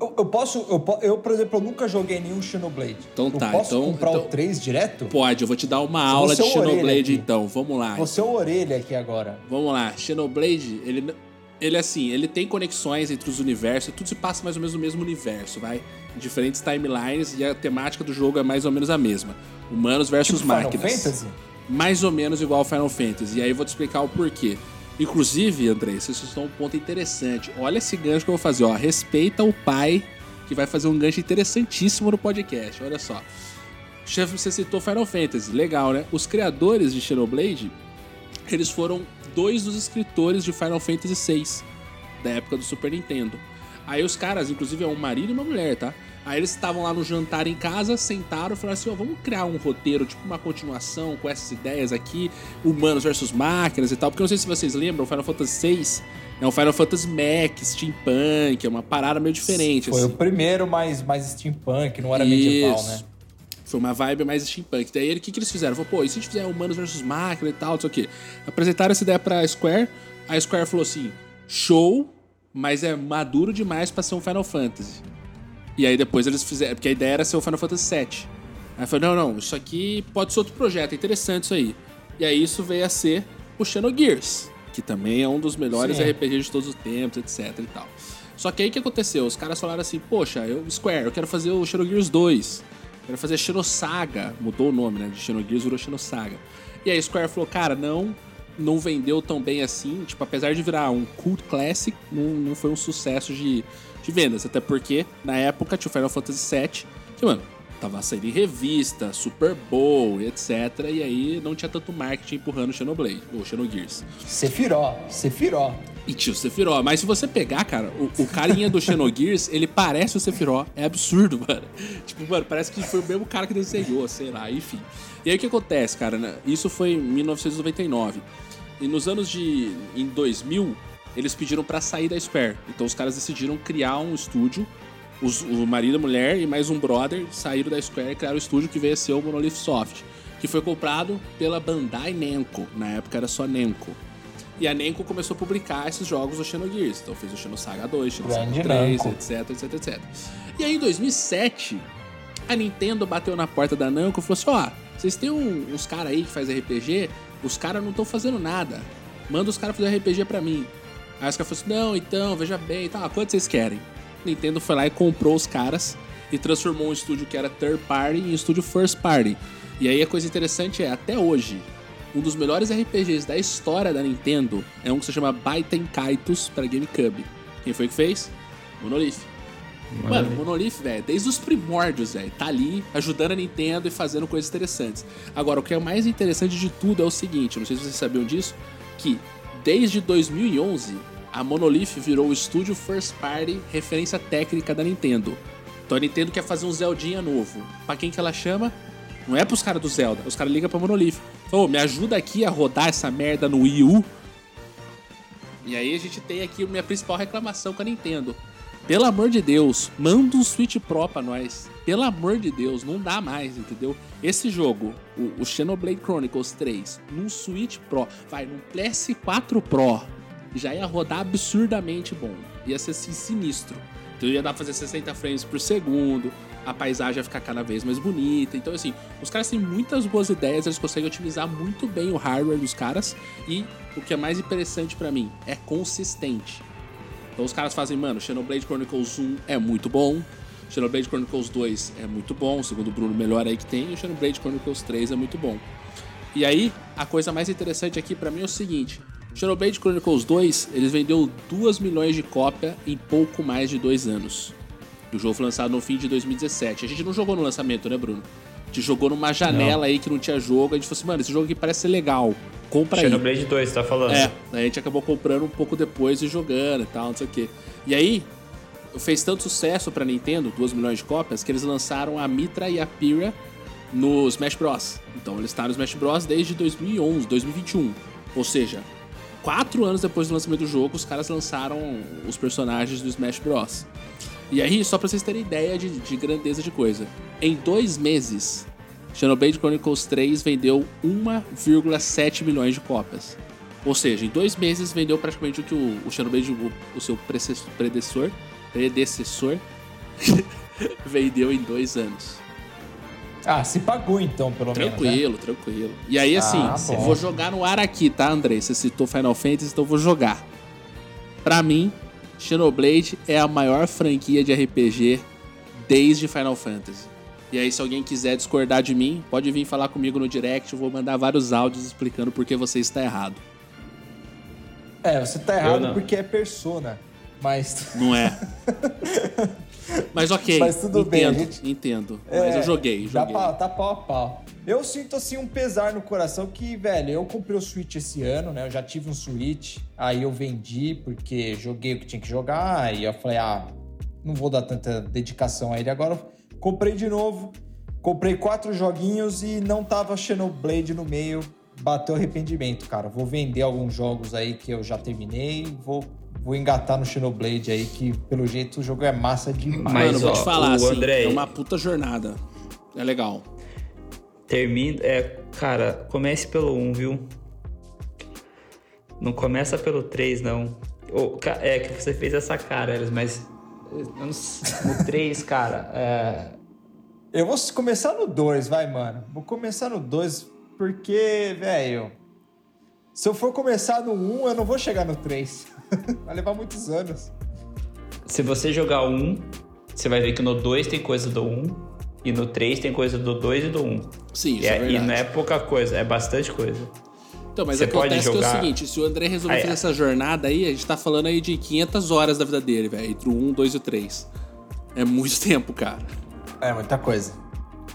Speaker 2: Eu, eu posso. Eu, eu, por exemplo, eu nunca joguei nenhum Xenoblade.
Speaker 1: Então
Speaker 2: eu
Speaker 1: tá,
Speaker 2: posso
Speaker 1: então-
Speaker 2: comprar
Speaker 1: então-
Speaker 2: o 3 direto?
Speaker 1: Pode, eu vou te dar uma
Speaker 2: Só
Speaker 1: aula de
Speaker 2: é
Speaker 1: Xenoblade então, vamos lá.
Speaker 2: Você é o orelha aqui agora.
Speaker 1: Vamos lá, Xenoblade, ele, ele assim, ele tem conexões entre os universos, tudo se passa mais ou menos no mesmo universo, vai? Diferentes timelines e a temática do jogo é mais ou menos a mesma. Humanos versus
Speaker 2: Tipo Final
Speaker 1: máquinas.
Speaker 2: Fantasy?
Speaker 1: mais ou menos igual ao Final Fantasy. E aí eu vou te explicar o porquê. Inclusive, André, vocês estão um ponto interessante. Olha esse gancho que eu vou fazer, ó. Respeita o pai que vai fazer um gancho interessantíssimo no podcast. Olha só. Chefe, você citou Final Fantasy. Legal, né? Os criadores de Xenoblade, eles foram dois dos escritores de Final Fantasy VI, da época do Super Nintendo. Aí os caras, inclusive é um marido e uma mulher, tá? Aí eles estavam lá no jantar em casa, sentaram e falaram assim: ó, vamos criar um roteiro, tipo uma continuação com essas ideias aqui, humanos versus máquinas e tal. Porque eu não sei se vocês lembram, o Final Fantasy VI é um Final Fantasy Mac, steampunk, é uma parada meio diferente.
Speaker 2: Foi
Speaker 1: assim.
Speaker 2: o primeiro mais, mais steampunk, não era medieval,
Speaker 1: Isso.
Speaker 2: né?
Speaker 1: Foi uma vibe mais steampunk. Daí o que, que eles fizeram? Falou, pô, e se a gente fizer humanos versus máquina e tal, não sei o quê. Apresentaram essa ideia pra Square. A Square falou assim: show, mas é maduro demais pra ser um Final Fantasy. E aí depois eles fizeram. Porque a ideia era ser o Final Fantasy VII. Aí falou: não, não, isso aqui pode ser outro projeto, é interessante isso aí. E aí isso veio a ser o Xenogears, que também é um dos melhores
Speaker 2: Sim.
Speaker 1: RPGs de todos os tempos, etc e tal. Só que aí o que aconteceu? Os caras falaram assim: poxa, eu, Square, eu quero fazer o Xenogears 2. Quero fazer Xenosaga. Mudou o nome, né? De Xenogears virou Xenosaga. E aí Square falou, cara, não, não vendeu tão bem assim. Tipo, apesar de virar um cult classic, não, não foi um sucesso de, de vendas. Até porque, na época, tinha o Final Fantasy VII, que, mano, tava saindo em revista, Super Bowl, etc. E aí não tinha tanto marketing empurrando o Xenoblade, ou Xenogears.
Speaker 2: Sephiroth, Sephiroth.
Speaker 1: E tinha o Sephiroth. Mas se você pegar, cara, o, o carinha do Xenogears, ele parece o Sephiroth. É absurdo, mano. Tipo, mano, parece que foi o mesmo cara que desenhou, sei lá, enfim. E aí o que acontece, cara? né? Isso foi em 1999. E nos anos de... em 2000, eles pediram pra sair da Square. Então os caras decidiram criar um estúdio. Os- o marido, a mulher e mais um brother saíram da Square e criaram o estúdio que veio a ser o Monolith Soft. Que foi comprado pela Bandai Namco. Na época era só Namco. E a Namco começou a publicar esses jogos do Xenogears. Então fez o Xenosaga 2, Xenosaga
Speaker 2: Grande
Speaker 1: 3,
Speaker 2: Namco.
Speaker 1: etc, etc, etc. E aí em 2007, a Nintendo bateu na porta da Namco e falou assim: ó, vocês têm um- uns caras aí que faz RPG, os caras não estão fazendo nada. Manda os caras fazer RPG pra mim. Aí os caras falaram assim: não, então, veja bem, tá, quanto vocês querem? Nintendo foi lá e comprou os caras e transformou um estúdio que era third party em estúdio first party. E aí a coisa interessante é, até hoje, um dos melhores RPGs da história da Nintendo é um que se chama Baiten Kaitos para GameCube. Quem foi que fez? Monolith. Mano, Monolith, velho, desde os primórdios, velho, tá ali ajudando a Nintendo e fazendo coisas interessantes. Agora, o que é mais interessante de tudo é o seguinte, não sei se vocês sabiam disso, que desde 2011 a Monolith virou o estúdio first party referência técnica da Nintendo. Então a Nintendo quer fazer um Zeldinha novo. Pra quem que ela chama? Não é pros caras do Zelda, os caras ligam pra Monolith. "Ô, me ajuda aqui a rodar essa merda no Wii U. E aí a gente tem aqui minha principal reclamação com a Nintendo. Pelo amor de Deus, manda um Switch Pro pra nós. Pelo amor de Deus, não dá mais, entendeu? Esse jogo, o, o Xenoblade Chronicles 3, num Switch Pro, vai, num PS4 Pro, já ia rodar absurdamente bom. Ia ser assim, sinistro. Então ia dar pra fazer 60 frames por segundo, a paisagem ia ficar cada vez mais bonita. Então, assim, os caras têm muitas boas ideias, eles conseguem otimizar muito bem o hardware dos caras. E o que é mais interessante pra mim é consistente. Então os caras fazem, mano, Xenoblade Chronicles 1 é muito bom, Xenoblade Chronicles 2 é muito bom, segundo o Bruno, melhor aí que tem, e o Xenoblade Chronicles 3 é muito bom. E aí, a coisa mais interessante aqui pra mim é o seguinte: Xenoblade Chronicles 2, eles vendeu 2 milhões de cópia em pouco mais de dois anos. O jogo foi lançado no fim de 2017. A gente não jogou no lançamento, né, Bruno? Gente jogou numa janela aí que não tinha jogo. A gente falou assim, mano, esse jogo aqui parece ser legal. Compra aí.
Speaker 3: Xenoblade 2, tá falando?
Speaker 1: É, a gente acabou comprando um pouco depois e jogando e tal, não sei o quê. E aí, fez tanto sucesso pra Nintendo, 2 milhões de cópias, que eles lançaram a Mitra e a Pyra no Smash Bros. Então eles estão no Smash Bros desde 2011, 2021. Ou seja, quatro anos depois do lançamento do jogo, os caras lançaram os personagens do Smash Bros. E aí, só pra vocês terem ideia de, de grandeza de coisa, em dois meses, Xenoblade Chronicles 3 vendeu 1,7 milhões de cópias. Ou seja, em dois meses vendeu praticamente o que o, o Xenoblade, o, o seu predecessor, predecessor vendeu em dois anos.
Speaker 2: Ah, se pagou então, pelo menos. né?
Speaker 1: Tranquilo, tranquilo. E aí, assim,
Speaker 2: Ah,
Speaker 1: eu
Speaker 2: bom.
Speaker 1: vou jogar no ar aqui, tá, Andrei? Você citou Final Fantasy, então vou jogar. Pra mim, Xenoblade é a maior franquia de RPG desde Final Fantasy. E aí, se alguém quiser discordar de mim, pode vir falar comigo no direct. Eu vou mandar vários áudios explicando por que você está errado.
Speaker 2: É, você tá
Speaker 3: Eu
Speaker 2: errado porque é persona. Mas.
Speaker 1: Não é? Mas ok.
Speaker 2: Mas tudo bem,
Speaker 1: entendo,
Speaker 2: a gente-
Speaker 1: entendo. Mas eu joguei, joguei.
Speaker 2: pra, tá pau a pau. Eu sinto assim um pesar no coração que, velho, eu comprei o Switch esse ano, né? Eu já tive um Switch, aí eu vendi porque joguei o que tinha que jogar, e eu falei, ah, não vou dar tanta dedicação a ele agora. Comprei de novo, comprei quatro joguinhos e não tava Xenoblade no meio. Bateu arrependimento, cara. Vou vender alguns jogos aí que eu já terminei. Vou, vou engatar no Xenoblade aí, que pelo jeito o jogo é massa demais.
Speaker 3: Mas,
Speaker 1: Mano, vou
Speaker 3: ó,
Speaker 1: te falar,
Speaker 3: o
Speaker 1: assim,
Speaker 3: Andrei-
Speaker 1: é uma puta jornada. É legal.
Speaker 3: Termina. É, cara, comece pelo 1, viu? Não começa pelo 3, não. Ca- é que você fez essa cara, Elis, mas. eu não sei, No 3, cara. É,
Speaker 2: Eu vou começar no 2, vai, mano. Vou começar no 2 porque, velho. Se eu for começar no 1, um, eu não vou chegar no 3. vai levar muitos anos.
Speaker 3: se você jogar o 1, você vai ver que no 2 tem coisa do 1. E no 3 tem coisa do 2 e do 1.
Speaker 1: Sim,
Speaker 3: E,
Speaker 1: isso é,
Speaker 3: é- e
Speaker 1: verdade.
Speaker 3: não é pouca coisa, é bastante coisa.
Speaker 1: Então, mas
Speaker 3: Você pode
Speaker 1: acontece que é o
Speaker 3: jogar-
Speaker 1: seguinte, se o André resolver
Speaker 3: Aí,
Speaker 1: fazer
Speaker 3: é.
Speaker 1: essa jornada aí, a gente tá falando aí de 500 horas da vida dele, velho. Entre o 1, 2 e o 3. É muito tempo, cara.
Speaker 2: É muita coisa.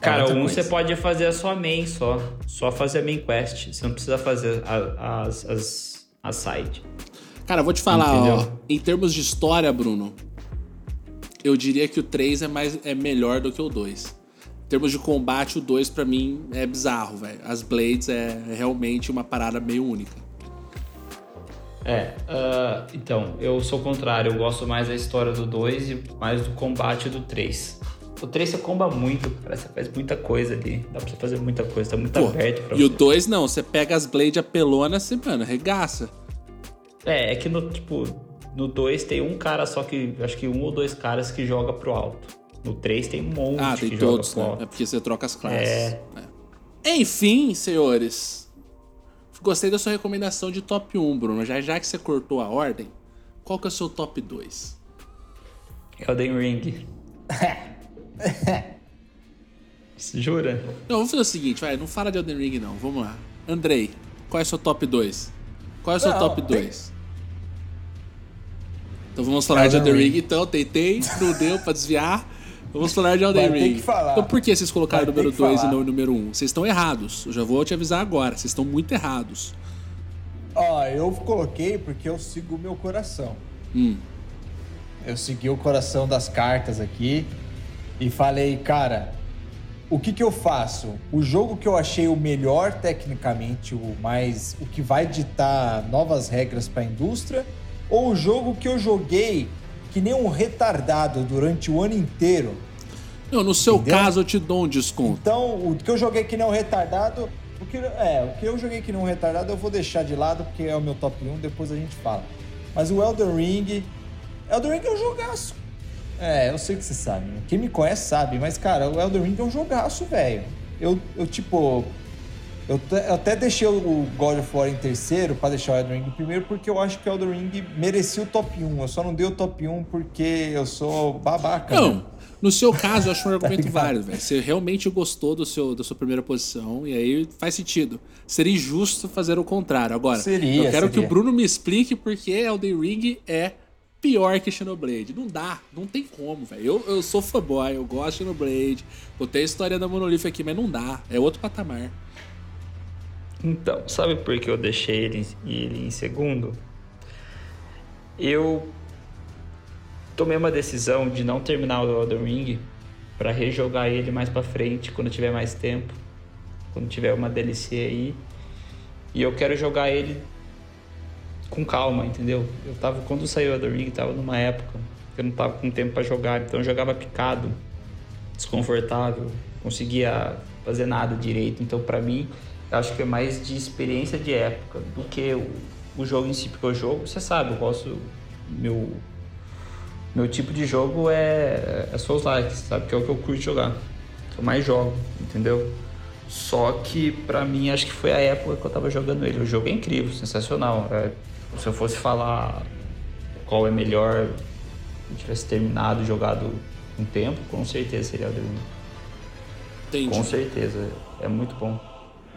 Speaker 2: É
Speaker 3: Cara,
Speaker 2: muita
Speaker 3: o 1
Speaker 2: coisa.
Speaker 3: você pode fazer a sua main só. Só fazer a main quest. Você não precisa fazer a- as, as, as side.
Speaker 1: Cara, eu vou te falar,
Speaker 3: Entendeu?
Speaker 1: ó. Em termos de história, Bruno, eu diria que o 3 é, mais, é melhor do que o 2. Em termos de combate, o 2 pra mim é bizarro, velho. As Blades é realmente uma parada meio única.
Speaker 3: É, ah, então, eu sou o contrário. Eu gosto mais da história do 2 e mais do combate do 3. O 3 você comba muito, cara. Você faz muita coisa ali. Dá pra você fazer muita coisa. Tá muito
Speaker 1: Pô,
Speaker 3: aberto pra
Speaker 1: e o
Speaker 3: você.
Speaker 1: 2 não, você pega as Blades apelonas e, mano, regaça.
Speaker 3: É, é que no, tipo, no 2 tem um cara só que. Acho que um ou dois caras que joga pro alto. No 3 tem um monte
Speaker 1: Ah,
Speaker 3: que
Speaker 1: tem
Speaker 3: joga
Speaker 1: todos,
Speaker 3: pro
Speaker 1: né?
Speaker 3: alto.
Speaker 1: É porque você troca as classes.
Speaker 3: É.
Speaker 1: É. Enfim, senhores. Gostei da sua recomendação de top 1, Bruno. Já, já que você cortou a ordem, qual que é o seu top 2?
Speaker 3: Elden Ring. Jura?
Speaker 1: Não, vamos fazer o seguinte, vai, não fala de Elden Ring não, vamos lá. Andrei, qual é o seu top 2? Qual é o seu
Speaker 2: Não,
Speaker 1: top
Speaker 2: tem-
Speaker 1: 2? Então vamos falar de
Speaker 2: Elden
Speaker 1: Ring.
Speaker 2: Ring.
Speaker 1: então, tentei, não deu pra desviar. Vamos falar de Elden
Speaker 2: Vai
Speaker 1: Ring.
Speaker 2: que falar.
Speaker 1: Então por que vocês colocaram o número
Speaker 2: que
Speaker 1: 2 e não o número 1? Um? Vocês estão errados, eu já vou te avisar agora, vocês estão muito errados.
Speaker 2: Ó, eu coloquei porque eu sigo o meu coração.
Speaker 1: Hum.
Speaker 2: Eu segui o coração das cartas aqui e falei, cara, o que que eu faço? O jogo que eu achei o melhor tecnicamente, o mais, o que vai ditar novas regras para a indústria, ou o jogo que eu joguei que nem um retardado durante o ano inteiro?
Speaker 1: Não, no seu
Speaker 2: Entendeu?
Speaker 1: caso eu te dou um desconto.
Speaker 2: Então, o que eu joguei que não retardado, o que, é, o que eu joguei que não retardado eu vou deixar de lado porque é o meu top 1, depois a gente fala. Mas o Elden Ring, Elden Ring é um jogaço. É, eu sei que você sabe. né? Quem me conhece sabe, mas cara, o Elden Ring é um jogaço, velho. Eu, eu tipo, eu, eu até deixei o God of War em terceiro pra deixar o Elden Ring em primeiro porque eu acho que o Elden Ring merecia o top 1. Eu só não dei o top 1 porque eu sou babaca. né?
Speaker 1: Não, no seu caso eu acho um argumento
Speaker 2: ligado?
Speaker 1: válido, velho. Você realmente gostou do seu, da sua primeira posição e aí faz sentido. Seria injusto fazer o contrário. Agora,
Speaker 2: Seria,
Speaker 1: eu quero que
Speaker 2: seria.
Speaker 1: o Bruno me explique porque Elden Ring é pior que Xenoblade. Não dá, não tem como, velho. Eu, eu sou fanboy, eu gosto de Xenoblade. Botei a história da Monolith aqui, mas não dá. É outro patamar.
Speaker 3: Então, sabe por que eu deixei ele, ele em segundo? Eu tomei uma decisão de não terminar o Elden Ring para rejogar ele mais pra frente quando tiver mais tempo, quando tiver uma DLC aí. E eu quero jogar ele com calma, entendeu? Eu tava quando saiu o Elden Ring, tava numa época que eu não tava com tempo para jogar, então eu jogava picado, desconfortável, conseguia fazer nada direito. Então, pra mim, acho que é mais de experiência de época do que o, o jogo em si, porque o jogo, você sabe, eu gosto meu meu tipo de jogo é, é Souls Like, sabe? Que é o que eu curto jogar. Eu mais jogo, entendeu? Só que pra mim acho que foi a época que eu tava jogando ele. O jogo é incrível, sensacional. É, se eu fosse falar qual é melhor, se tivesse terminado, jogado um tempo, com certeza seria o Elden Ring.
Speaker 1: Entendi.
Speaker 3: Com certeza, é muito bom.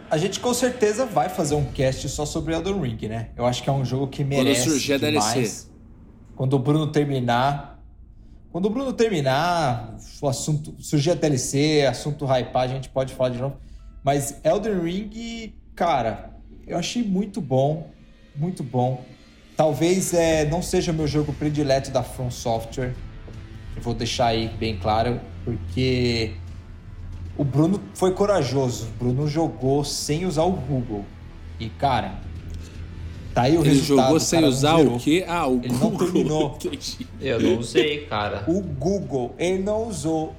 Speaker 2: A gente com certeza vai fazer um cast só sobre Elden Ring, né? Eu acho que é um jogo que merece
Speaker 1: surgir a. DLC.
Speaker 2: Quando o Bruno terminar... Quando o Bruno terminar, o assunto surgir a DLC, assunto hypar, a gente pode falar de novo. Mas Elden Ring, cara, eu achei muito bom, muito bom. Talvez é, não seja meu jogo predileto da From Software, Eu vou deixar aí bem claro, porque o Bruno foi corajoso. O Bruno jogou sem usar o Google. E, cara, tá aí o
Speaker 1: Ele
Speaker 2: resultado.
Speaker 1: jogou
Speaker 2: o
Speaker 1: sem
Speaker 2: cara não
Speaker 1: usar o quê? Ah, o
Speaker 2: Ele não
Speaker 1: Google.
Speaker 2: terminou.
Speaker 1: Entendi.
Speaker 3: Eu não usei, cara.
Speaker 2: O Google, ele não usou.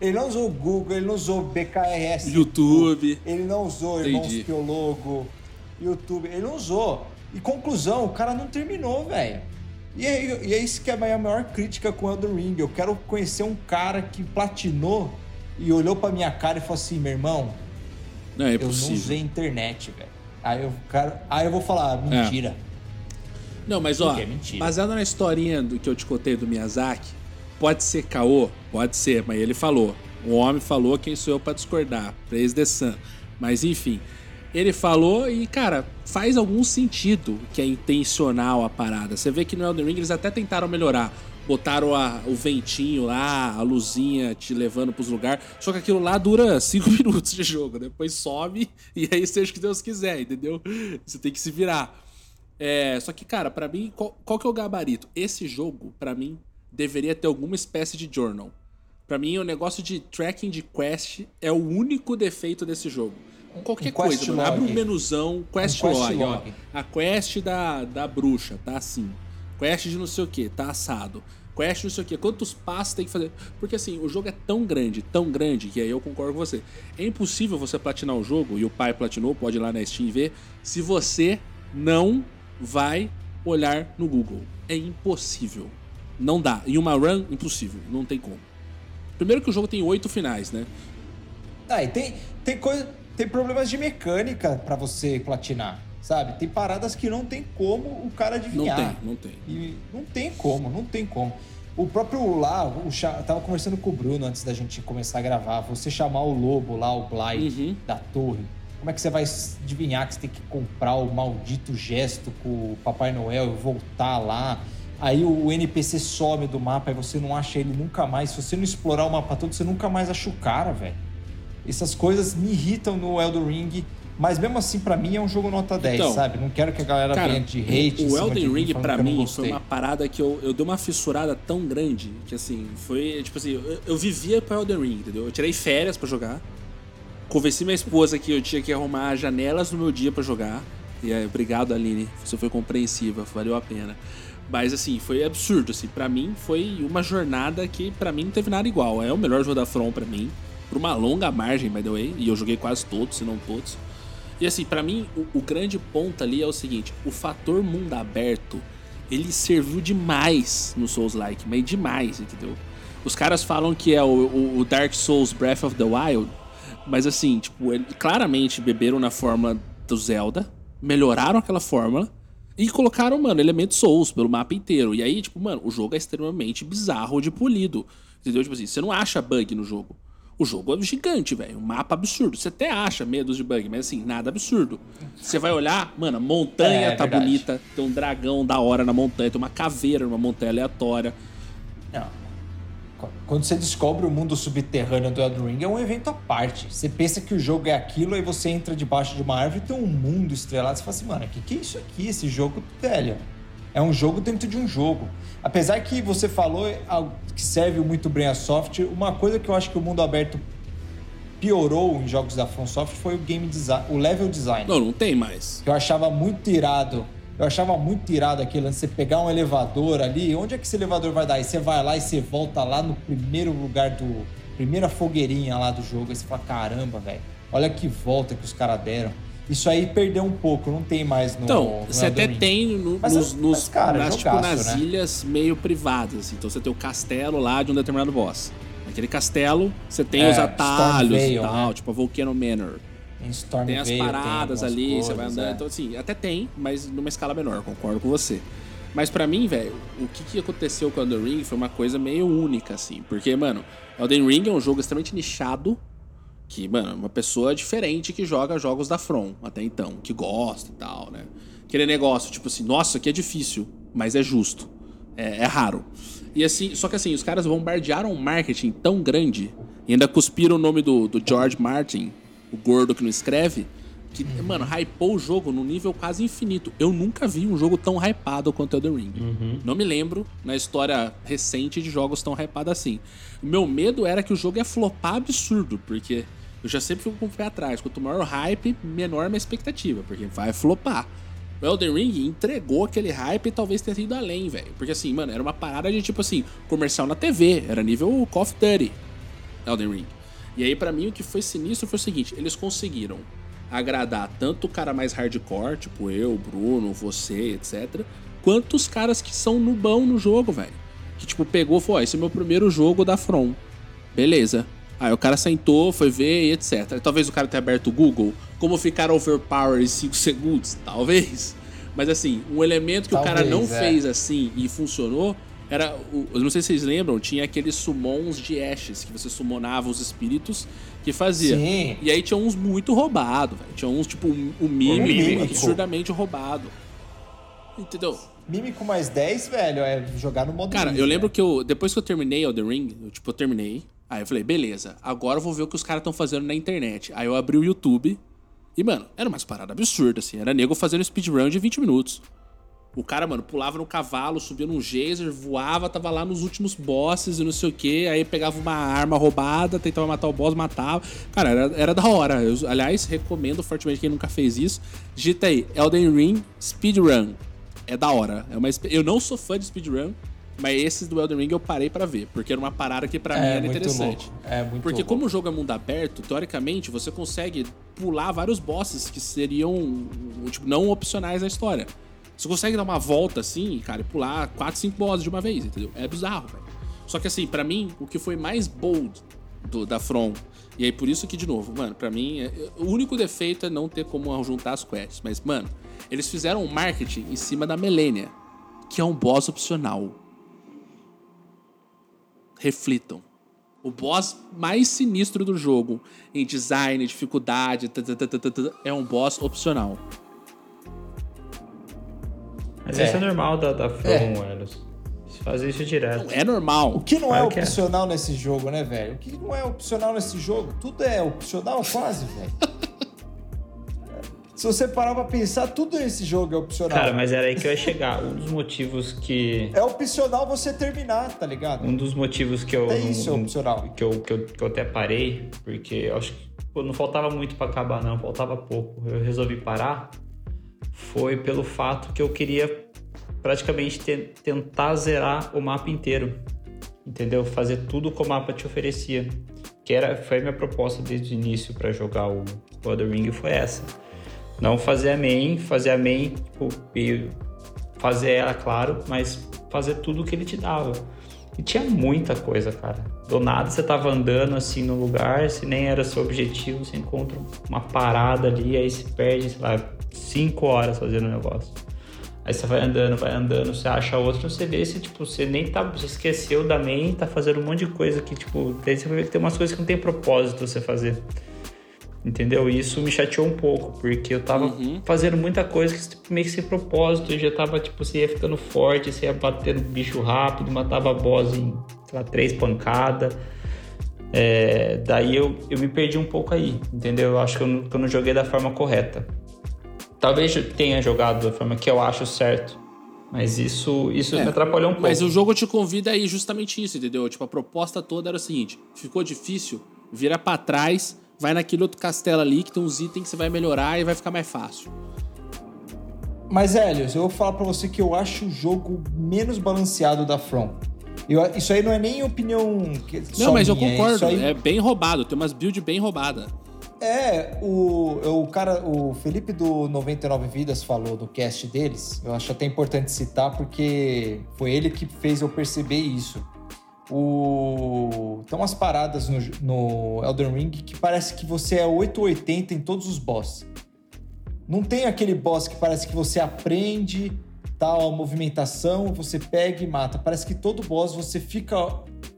Speaker 2: Ele não usou o Google, ele não usou BKRS.
Speaker 1: YouTube.
Speaker 2: Ele não usou Irmãos
Speaker 1: Entendi.
Speaker 2: Piologo, YouTube. Ele não usou. E conclusão, o cara não terminou, velho. E é, e é isso que é a minha maior crítica com o Elden Ring. Eu quero conhecer um cara que platinou e olhou pra minha cara e falou assim, meu irmão,
Speaker 1: Não, é
Speaker 2: eu não
Speaker 1: possível.
Speaker 2: usei internet, velho. Aí eu, cara, aí eu vou falar, mentira.
Speaker 1: Não, mas ó,
Speaker 2: é
Speaker 1: baseado na historinha do que eu te contei do Miyazaki, pode ser caô? Pode ser, mas ele falou. O homem falou, quem sou eu pra discordar? Praise the Sun. Mas enfim, ele falou e, cara, faz algum sentido que é intencional a parada. Você vê que no Elden Ring eles até tentaram melhorar. Botaram a- o ventinho lá, a luzinha te levando pros lugares. Só que aquilo lá dura 5 minutos de jogo. Depois sobe e aí seja o que Deus quiser, entendeu? Você tem que se virar. É, só que, cara, pra mim, qual, qual que é o gabarito? Esse jogo, pra mim, deveria ter alguma espécie de journal. Pra mim, o negócio de tracking de quest é o único defeito desse jogo. Qualquer
Speaker 2: Um
Speaker 1: coisa, mano. Abre um menuzão, quest,
Speaker 2: Um quest
Speaker 1: log, ó.
Speaker 2: log.
Speaker 1: A quest da, da bruxa, tá assim. Quest de não sei o que, tá assado. Quest não sei o que, quantos passos tem que fazer. Porque assim, o jogo é tão grande, tão grande, que aí eu concordo com você. É impossível você platinar o jogo, e o pai platinou, pode ir lá na Steam e ver, se você não vai olhar no Google. É impossível. Não dá. Em uma run, impossível. Não tem como. Primeiro que o jogo tem oito finais, né?
Speaker 2: Ah, e tem, tem coisa. Tem problemas de mecânica pra você platinar, sabe? Tem paradas que não tem como o cara
Speaker 1: Não
Speaker 2: adivinhar.
Speaker 1: tem, não tem.
Speaker 2: E não tem como, não tem como. O próprio lá, o cha... eu tava conversando com o Bruno antes da gente começar a gravar. Você chamar o lobo lá, o Blight
Speaker 1: Uhum.
Speaker 2: da torre. Como é que você vai adivinhar que você tem que comprar o maldito gesto com o Papai Noel e voltar lá? Aí o NPC some do mapa e você não acha ele nunca mais. Se você não explorar o mapa todo, você nunca mais acha o cara, velho. Essas coisas me irritam no Elden Ring. Mas mesmo assim, pra mim, é um jogo nota 10,
Speaker 1: Então,
Speaker 2: sabe? Não quero que a galera
Speaker 1: Cara,
Speaker 2: venha de hate.
Speaker 1: o Elden Ring,
Speaker 2: não
Speaker 1: mim, foi uma parada que eu, eu dei uma fissurada tão grande que, assim, foi, tipo assim, eu, eu vivia pro Elden Ring, entendeu? Eu tirei férias pra jogar, convenci minha esposa que eu tinha que arrumar janelas no meu dia pra jogar, e aí, obrigado, Aline, você foi compreensiva, valeu a pena. Mas, assim, foi absurdo, assim, pra mim foi uma jornada que, pra mim, não teve nada igual. É o melhor jogo da From pra mim, por uma longa margem, by the way, e eu joguei quase todos, se não todos. E assim, pra mim, o, o grande ponto ali é o seguinte: o fator mundo aberto ele serviu demais no Souls-like, mas demais, entendeu? Os caras falam que é o, o- o Dark Souls Breath of the Wild, mas assim, tipo, ele- claramente beberam na fórmula do Zelda, melhoraram aquela fórmula e colocaram, mano, elementos Souls pelo mapa inteiro. E aí, tipo, mano, o jogo é extremamente bizarro de polido, entendeu? Tipo assim, você não acha bug no jogo. O jogo é gigante, velho. Um mapa absurdo. Você até acha medos de bug, mas assim, nada absurdo. Você vai olhar, mano, a montanha
Speaker 2: É,
Speaker 1: tá
Speaker 2: verdade.
Speaker 1: bonita, tem um dragão da hora na montanha, tem uma caveira numa montanha aleatória.
Speaker 2: Não. Qu- Quando você descobre o mundo subterrâneo do Elden Ring, é um evento à parte. Você pensa que o jogo é aquilo, aí você entra debaixo de uma árvore e tem um mundo estrelado. Você fala assim, mano, o que, que é isso aqui? Esse jogo, velho. É um jogo dentro de um jogo. Apesar que você falou que serve muito bem a soft, uma coisa que eu acho que o mundo aberto piorou em jogos da From Soft foi o game design, o level design
Speaker 1: Não, não tem mais.
Speaker 2: que eu achava muito irado. Eu achava muito irado aquele lance, você pegar um elevador ali, onde é que esse elevador vai dar? E você vai lá e você volta lá no primeiro lugar do. Primeira fogueirinha lá do jogo. Aí você fala, caramba, velho. Olha que volta que os caras deram. Isso aí perdeu um pouco, não tem mais no.
Speaker 1: Então,
Speaker 2: no
Speaker 1: você até
Speaker 2: Ring.
Speaker 1: tem no-
Speaker 2: Mas,
Speaker 1: nos,
Speaker 2: mas,
Speaker 1: nos-
Speaker 2: cara,
Speaker 1: nas, tipo, nas
Speaker 2: né?
Speaker 1: ilhas meio privadas. assim. Então você tem o castelo lá de um determinado boss. Aquele castelo, você tem
Speaker 2: É,
Speaker 1: os atalhos e tal,
Speaker 2: né?
Speaker 1: tipo a Volcano Manor.
Speaker 2: Em
Speaker 1: Tem as paradas
Speaker 2: algumas
Speaker 1: ali, você vai andando.
Speaker 2: é.
Speaker 1: Então, assim, até tem, mas numa escala menor, concordo com você. Mas pra mim, velho, o que, que aconteceu com o Elden Ring foi uma coisa meio única, assim. Porque, mano, Elden Ring é um jogo extremamente nichado. Que, mano, uma pessoa diferente que joga jogos da From até então, que gosta e tal, né? Aquele negócio, tipo assim, nossa, aqui é difícil, mas é justo. É, é raro. E assim, só que assim, os caras bombardearam um marketing tão grande e ainda cuspiram o nome do, do George Martin, o gordo que não escreve, que, mano, hypou o jogo num nível quase infinito. Eu nunca vi um jogo tão hypado quanto Elden Ring. Não me lembro na história recente de jogos tão hypados assim. O meu medo era que o jogo ia flopar absurdo, porque eu já sempre fico com o pé atrás. Quanto maior o hype, menor a minha expectativa, porque vai flopar. O Elden Ring entregou aquele hype e talvez tenha ido além, velho. Porque assim, mano, era uma parada de tipo assim, comercial na TV, era nível Call of Duty, Elden Ring. E aí, pra mim, o que foi sinistro foi o seguinte: eles conseguiram agradar tanto o cara mais hardcore, tipo eu, Bruno, você, etc., quanto os caras que são nubão no jogo, velho. Que, tipo, pegou e falou: ó, esse é meu primeiro jogo da From. Beleza. Aí o cara sentou, foi ver e etc. Talvez o cara tenha aberto o Google. Como ficar overpower em 5 segundos? Talvez. Mas assim, um elemento que
Speaker 2: Talvez,
Speaker 1: o cara não
Speaker 2: é.
Speaker 1: fez assim e funcionou era. Eu não sei se vocês lembram, tinha aqueles summons de Ashes, que você summonava os espíritos que fazia.
Speaker 2: Sim.
Speaker 1: E aí tinha uns muito roubados, velho. Tinha uns, tipo, um, um mímico, absurdamente roubado. Entendeu?
Speaker 2: Mímico mais 10, velho, é jogar no modo
Speaker 1: Cara, eu lembro
Speaker 2: né?
Speaker 1: que eu, depois que eu terminei Elden Ring, eu, tipo, eu terminei. Aí eu falei, beleza, agora eu vou ver o que os caras estão fazendo na internet. Aí eu abri o YouTube e, mano, era umas paradas absurdas, assim. Era nego fazendo speedrun de 20 minutos. O cara, mano, pulava no cavalo, subia num geyser, voava, tava lá nos últimos bosses e não sei o que. Aí pegava uma arma roubada, tentava matar o boss, matava. Cara, era, era da hora. Eu, aliás, recomendo fortemente quem nunca fez isso. Digita aí, Elden Ring Speedrun. É da hora. É uma, eu não sou fã de speedrun, mas esses do Elden Ring eu parei pra ver, porque era uma parada que pra mim
Speaker 2: É
Speaker 1: era
Speaker 2: muito
Speaker 1: interessante.
Speaker 2: louco. É muito
Speaker 1: Porque
Speaker 2: louco.
Speaker 1: como o jogo é mundo aberto, teoricamente você consegue pular vários bosses que seriam tipo, não opcionais na história. Você consegue dar uma volta assim, cara, e pular 4, 5 bosses de uma vez, entendeu? É bizarro, velho. Só que assim, pra mim, o que foi mais bold do- da From, e aí por isso que, de novo, mano, pra mim, é- o único defeito é não ter como juntar as quests. Mas, mano, eles fizeram um marketing em cima da Melania, que é um boss opcional reflitam. O boss mais sinistro do jogo, em design, dificuldade, é um boss opcional.
Speaker 3: Mas
Speaker 2: É.
Speaker 3: isso é normal da, da From,
Speaker 2: É.
Speaker 3: Eles fazem isso direto.
Speaker 1: É normal.
Speaker 2: O que não
Speaker 3: Claro
Speaker 2: é
Speaker 3: é.
Speaker 2: opcional nesse jogo, né, velho? O que não é opcional nesse jogo? Tudo é opcional quase, velho. Se você parar pra pensar, tudo nesse jogo é opcional.
Speaker 3: Cara, mas era aí que eu ia chegar. Um dos motivos que.
Speaker 2: É opcional você terminar, tá ligado?
Speaker 3: Um dos motivos que eu.
Speaker 2: É isso, é opcional.
Speaker 3: Que eu, que, eu, que eu até parei, porque eu acho que pô, não faltava muito pra acabar, não, faltava pouco. Eu resolvi parar. Foi pelo fato que eu queria praticamente te- tentar zerar o mapa inteiro. Entendeu? Fazer tudo que o mapa te oferecia. Que era, foi a minha proposta desde o início pra jogar o o Elden Ring, foi essa. Não fazer a main, fazer a main, tipo, e fazer ela, claro, mas fazer tudo o que ele te dava. E tinha muita coisa, cara. Do nada você tava andando assim no lugar, se nem era seu objetivo, você encontra uma parada ali, aí se perde, sei lá, cinco horas fazendo o negócio. Aí você vai andando, vai andando, você acha outro, você vê se, tipo, você nem tá. Você esqueceu da main, tá fazendo um monte de coisa que, tipo, daí você ver que tem umas coisas que não tem propósito você fazer. Entendeu? E isso me chateou um pouco, porque eu tava fazendo muita coisa que tipo, meio que sem propósito, eu já tava, tipo, você ia ficando forte, você ia batendo bicho rápido, matava boss em, sei lá, três pancadas. É, daí eu, eu me perdi um pouco aí, entendeu? Eu acho que eu, não, que eu não joguei da forma correta. Talvez eu tenha jogado da forma que eu acho certo, mas isso, isso
Speaker 1: É,
Speaker 3: me atrapalhou um pouco.
Speaker 1: Mas o jogo te convida aí justamente isso, entendeu? Tipo, a proposta toda era o seguinte: ficou difícil, vira pra trás, vai naquele outro castelo ali que tem uns itens que você vai melhorar e vai ficar mais fácil.
Speaker 2: Mas, Helios, eu vou falar pra você que eu acho o jogo menos balanceado da From. Eu- isso aí não é nem opinião
Speaker 1: Não, mas eu
Speaker 2: minha,
Speaker 1: concordo,
Speaker 2: aí
Speaker 1: é bem roubado, tem umas builds bem roubadas.
Speaker 2: É, o, o cara, o Felipe do 99 Vidas falou no cast deles. Eu acho até importante citar porque foi ele que fez eu perceber isso. O... Tem umas paradas no, no Elden Ring que parece que você é 880 em todos os bosses. Não tem aquele boss que parece que você aprende tal a movimentação, você pega e mata. Parece que todo boss você fica.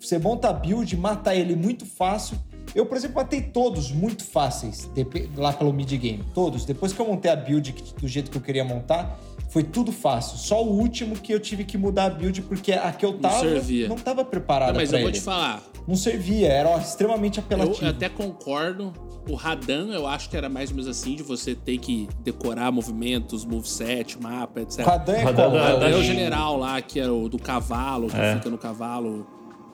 Speaker 2: Você monta a build, mata ele muito fácil. Eu, por exemplo, matei todos muito fáceis lá pelo mid-game. Todos. Depois que eu montei a build do jeito que eu queria montar, foi tudo fácil. Só o último que eu tive que mudar a build porque a que eu tava
Speaker 1: servia.
Speaker 2: não tava preparada
Speaker 1: Não, mas
Speaker 2: pra
Speaker 1: eu vou
Speaker 2: ele.
Speaker 1: te falar,
Speaker 2: Não servia, era extremamente
Speaker 1: eu
Speaker 2: apelativo.
Speaker 1: até concordo O Radan, eu acho que era mais ou menos assim, de você ter que decorar movimentos, moveset, mapa, etc.
Speaker 2: Radan é
Speaker 3: Radan-
Speaker 1: Radan é o
Speaker 2: o-
Speaker 1: general lá, que era o do cavalo, que
Speaker 3: É.
Speaker 1: fica no cavalo.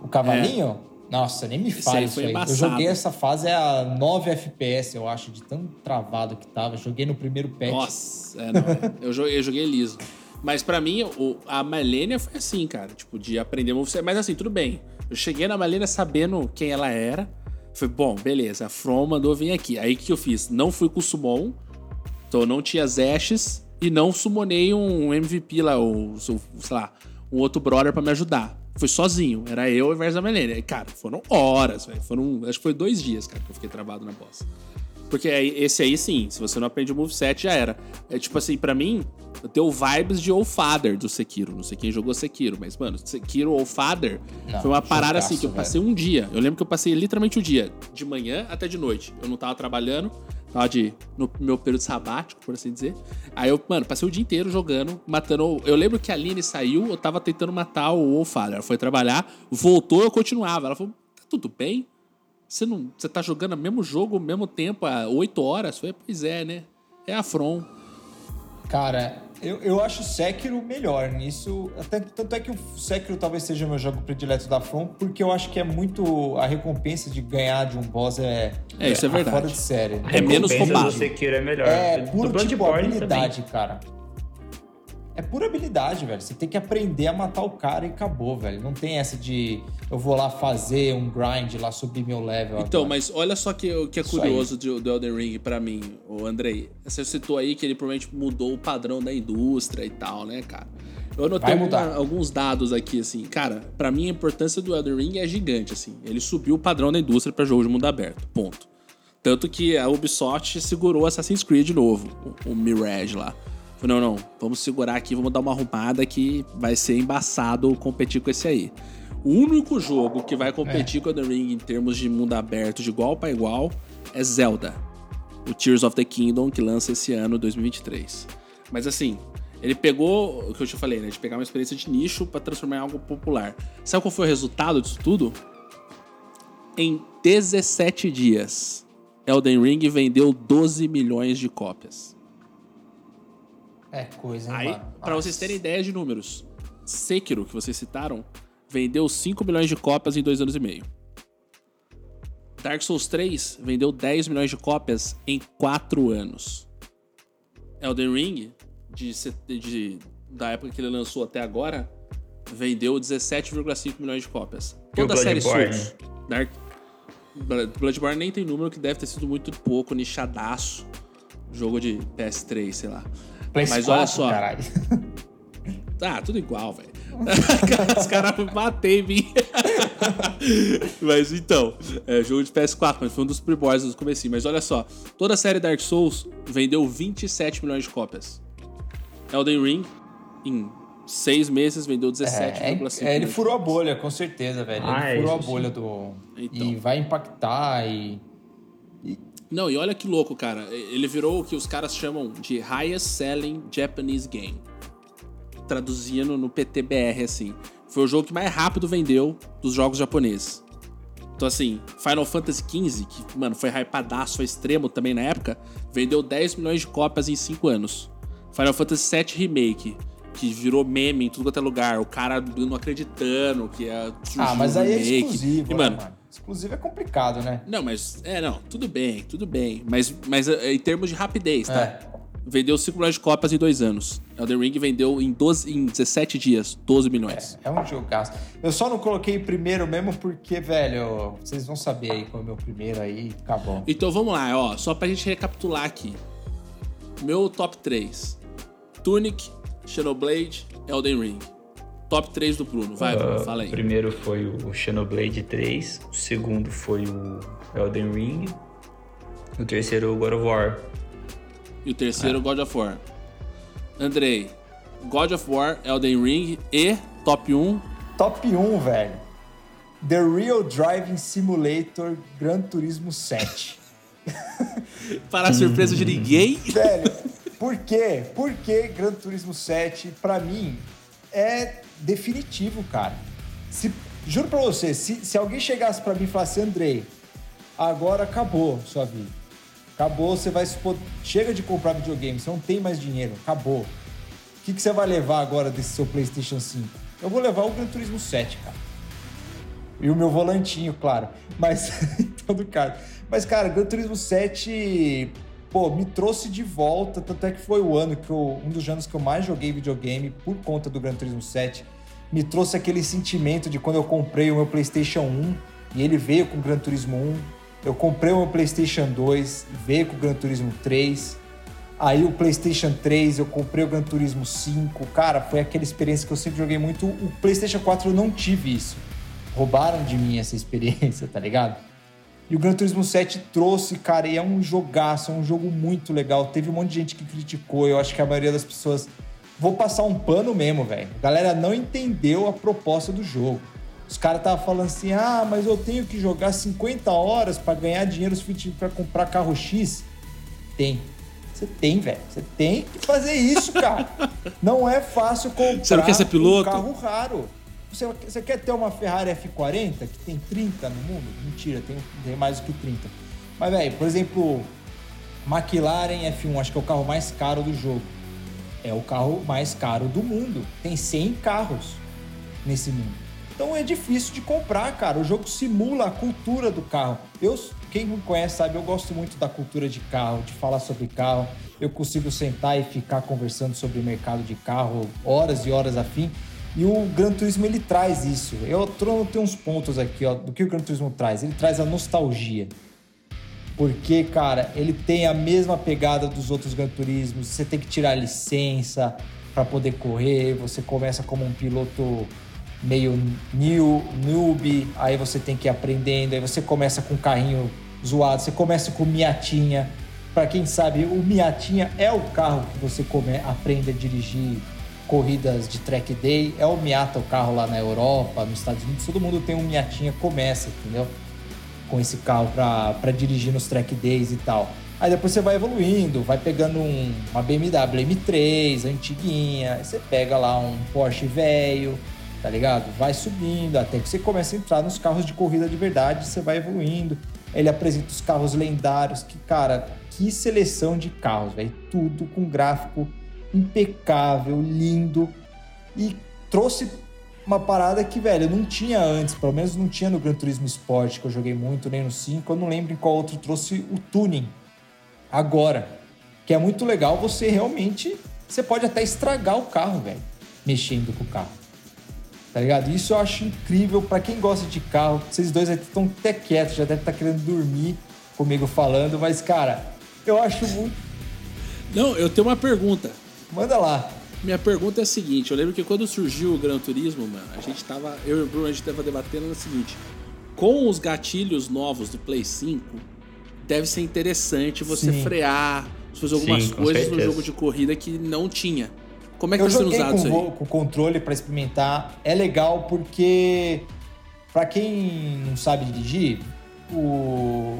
Speaker 2: O cavalinho? Nossa, nem me fale isso
Speaker 1: foi
Speaker 2: aí. Eu joguei essa fase a 9 FPS, eu acho, de tão travado que tava. Joguei no primeiro patch.
Speaker 1: Nossa, é, não. eu, joguei, eu joguei liso. Mas pra mim, o, a Malenia foi assim, cara. Tipo, de aprender moveset. Mas assim, tudo bem. Eu cheguei na Malenia sabendo quem ela era. Falei, bom, beleza. A From mandou vir aqui. Aí o que eu fiz? Não fui com o Summon. Então não tinha Zashes. E não summonei um MVP lá, ou, sei lá, um outro brother pra me ajudar. Foi sozinho. Era eu versus a Malenia. E, cara, foram horas, velho. Foram, acho que foi dois dias, cara, que eu fiquei travado na boss. Porque esse aí, sim, se você não aprende o moveset, já era. É tipo assim, pra mim, deu vibes de All Father do Sekiro. Não sei quem jogou Sekiro, mas, mano, Sekiro All Father
Speaker 2: Não,
Speaker 1: foi uma parada assim que eu
Speaker 2: velho.
Speaker 1: passei um dia. Eu lembro que eu passei literalmente o dia, de manhã até de noite. Eu não tava trabalhando, tava de, no meu período sabático, por assim dizer. Aí eu, mano, passei o dia inteiro jogando, matando. Eu lembro que a Aline saiu, eu tava tentando matar o Father. Ela foi trabalhar, voltou, eu continuava. Ela falou: tá tudo bem? Você não. Você tá jogando o mesmo jogo, o mesmo tempo, há 8 horas? Eu falei, pois é, né? É a.
Speaker 2: Cara, eu, eu acho o Sekiro melhor nisso. Até, tanto é que o Sekiro talvez seja o meu jogo predileto da From, porque eu acho que é muito. A recompensa de ganhar de um boss é.
Speaker 1: É, isso é verdade.
Speaker 2: Fora de série.
Speaker 1: É menos roubado.
Speaker 3: do Sekiro é melhor.
Speaker 2: É puro tipo habilidade, cara. É pura habilidade, velho. Você tem que aprender a matar o cara e acabou, velho. Não tem essa de eu vou lá fazer um grind lá subir meu level.
Speaker 1: Então,
Speaker 2: agora.
Speaker 1: mas olha só que, o que é
Speaker 2: Isso
Speaker 1: curioso do, do Elden Ring pra mim, o Andrei. Você citou aí que ele provavelmente mudou o padrão da indústria e tal, né, cara? Eu anotei alguma- alguns dados aqui, assim. Cara, pra mim a importância do Elden Ring é gigante, assim. Ele subiu o padrão da indústria pra jogo de mundo aberto, ponto. Tanto que a Ubisoft segurou Assassin's Creed de novo, o, o Mirage lá. Falou, não, não, vamos segurar aqui, vamos dar uma arrumada que vai ser embaçado competir com esse aí. O único jogo que vai competir com o Elden Ring em termos de mundo aberto de igual para igual é Zelda. O Tears of the Kingdom, que lança esse ano, 2023. Mas assim, ele pegou o que eu te falei, né? De pegar uma experiência de nicho pra transformar em algo popular. Sabe qual foi o resultado disso tudo? Em 17 dias, Elden Ring vendeu 12 milhões de cópias.
Speaker 2: É coisa, hein,
Speaker 1: Aí,
Speaker 2: mano?
Speaker 1: pra vocês terem ideia de números, Sekiro, que vocês citaram, vendeu 5 milhões de cópias em dois anos e meio. Dark Souls 3 vendeu 10 milhões de cópias em 4 anos. Elden Ring, de, de- da época que ele lançou até agora, vendeu 17,5 milhões de cópias. Toda a série? Souls. Dark, Bloodborne nem tem número, que deve ter sido muito pouco, nichadaço. Jogo de PS3, sei lá.
Speaker 2: PS4,
Speaker 1: Mas olha só.
Speaker 2: Caralho.
Speaker 1: Ah, tudo igual, velho. Os caras bater em mim. mas então, é, jogo de PS4, mas foi um dos primórdios do comecinho. Mas olha só, toda a série Dark Souls vendeu 27 milhões de cópias. Elden Ring, em seis meses, vendeu 17,5
Speaker 2: É, é,
Speaker 1: milhões
Speaker 2: é, ele furou a bolha, com certeza, velho.
Speaker 3: Ah,
Speaker 2: ele
Speaker 3: é
Speaker 2: furou a
Speaker 3: isso
Speaker 2: bolha do.
Speaker 1: Então.
Speaker 2: E vai impactar e.
Speaker 1: Não, e olha que louco, cara. Ele virou o que os caras chamam de Highest Selling Japanese Game. Traduzindo no PTBR, assim. Foi o jogo que mais rápido vendeu dos jogos japoneses. Então, assim, Final Fantasy XV, que, mano, foi hypadaço, foi extremo também na época, vendeu 10 milhões de cópias em 5 anos. Final Fantasy VII Remake, que virou meme em tudo quanto é lugar. O cara não acreditando que é
Speaker 2: Ah, mas aí é
Speaker 1: remake.
Speaker 2: exclusivo,
Speaker 1: E,
Speaker 2: né,
Speaker 1: mano,
Speaker 2: mano? Exclusivo é complicado, né?
Speaker 1: não, mas. É, não, tudo bem, tudo bem. Mas, mas é, em termos de rapidez, tá?
Speaker 2: É.
Speaker 1: Vendeu 5 milhões de cópias em dois anos. Elden Ring vendeu em, 12, em 17 dias 12 milhões.
Speaker 2: É um jogaço. Eu só não coloquei primeiro mesmo porque, velho, vocês vão saber aí qual é o meu primeiro aí, acabou.
Speaker 1: Então vamos lá, ó. Só pra gente recapitular aqui. Meu top 3: Tunic, Xenoblade, Elden Ring. Top 3 do Bruno. Vai, Bruno,
Speaker 3: Ah,
Speaker 1: fala aí.
Speaker 3: O primeiro foi o Xenoblade 3, o segundo foi o Elden Ring, o terceiro o God of War.
Speaker 1: E o terceiro, God of War. Andrei, God of War, Elden Ring e top 1.
Speaker 2: Top 1, velho. The Real Driving Simulator Gran Turismo 7.
Speaker 1: Para a surpresa de ninguém.
Speaker 2: Velho, por quê? Por que Gran Turismo 7, pra mim, é definitivo, cara. Se, juro pra você, se, se alguém chegasse pra mim e falasse, Andrei, agora acabou sua vida. Acabou, você vai se Chega de comprar videogame, você não tem mais dinheiro. Acabou. O que, que você vai levar agora desse seu PlayStation 5? Eu vou levar o Gran Turismo 7, cara. E o meu volantinho, claro. Mas, em todo caso. Mas, cara, Gran Turismo 7, pô, me trouxe de volta. Tanto é que foi o ano que eu, um dos anos que eu mais joguei videogame por conta do Gran Turismo 7. Me trouxe aquele sentimento de quando eu comprei o meu PlayStation 1 e ele veio com o Gran Turismo 1. Eu comprei o meu PlayStation 2, veio com o Gran Turismo 3. Aí o PlayStation 3, eu comprei o Gran Turismo 5. Cara, foi aquela experiência que eu sempre joguei muito. O PlayStation 4 eu não tive isso. Roubaram de mim essa experiência, tá ligado? E o Gran Turismo 7 trouxe, cara, e é um jogaço, é um jogo muito legal. Teve um monte de gente que criticou, eu acho que a maioria das pessoas. Vou passar um pano mesmo, velho. A galera não entendeu a proposta do jogo. Os caras estavam falando assim: ah, mas eu tenho que jogar 50 horas para ganhar dinheiro suficiente para comprar carro X. Tem. Você tem, velho. Você tem que fazer isso, cara. não é fácil comprar
Speaker 1: Você não quer ser piloto?
Speaker 2: um carro raro. Você, você, quer ter uma Ferrari F40 que tem 30 no mundo? Mentira, tem, tem mais do que 30. Mas, velho, por exemplo, McLaren F1, acho que é o carro mais caro do jogo. É o carro mais caro do mundo. Tem 100 carros nesse mundo. Então é difícil de comprar, cara. O jogo simula a cultura do carro. Eu, quem me conhece sabe, eu gosto muito da cultura de carro, de falar sobre carro. Eu consigo sentar e ficar conversando sobre o mercado de carro horas e horas a fim. E o Gran Turismo ele traz isso. Eu tenho uns pontos aqui, ó, do que o Gran Turismo traz. Ele traz a nostalgia. Porque, cara, ele tem a mesma pegada dos outros Gran Turismos. Você tem que tirar licença para poder correr. Você começa como um piloto meio new, noob, aí você tem que ir aprendendo, aí você começa com um carrinho zoado, você começa com Miatinha. Para quem sabe, o Miatinha é o carro que você come, aprende a dirigir corridas de track day. É o Miata o carro lá na Europa, nos Estados Unidos, todo mundo tem um Miatinha, começa, entendeu? Com esse carro para dirigir nos track days e tal. Aí depois você vai evoluindo, vai pegando um, uma BMW M3, antiguinha, você pega lá um Porsche velho, tá ligado? Vai subindo até que você começa a entrar nos carros de corrida de verdade, você vai evoluindo. Ele apresenta os carros lendários, que, cara, que seleção de carros, velho. Tudo com gráfico impecável, lindo. E trouxe uma parada que, velho, não tinha antes, pelo menos não tinha no Gran Turismo Sport, que eu joguei muito, nem no 5. Eu não lembro em qual outro trouxe o tuning agora. Que é muito legal, você realmente. Você pode até estragar o carro, velho, mexendo com o carro. Tá ligado? Isso eu acho incrível para quem gosta de carro. Vocês dois estão até quietos, já devem estar tá querendo dormir comigo falando, mas, cara, eu acho muito.
Speaker 1: Não, eu tenho uma pergunta.
Speaker 2: Manda lá.
Speaker 1: Minha pergunta é a seguinte: eu lembro que quando surgiu o Gran Turismo, mano, a gente tava. Eu e o Bruno, a gente tava debatendo no seguinte: com os gatilhos novos do Play 5, deve ser interessante você Sim. frear, fazer algumas Sim, coisas certeza. no jogo de corrida que não tinha. Como é que
Speaker 2: eu
Speaker 1: tá sendo usado
Speaker 2: com,
Speaker 1: isso aí?
Speaker 2: com o controle para experimentar. É legal porque, para quem não sabe dirigir, o...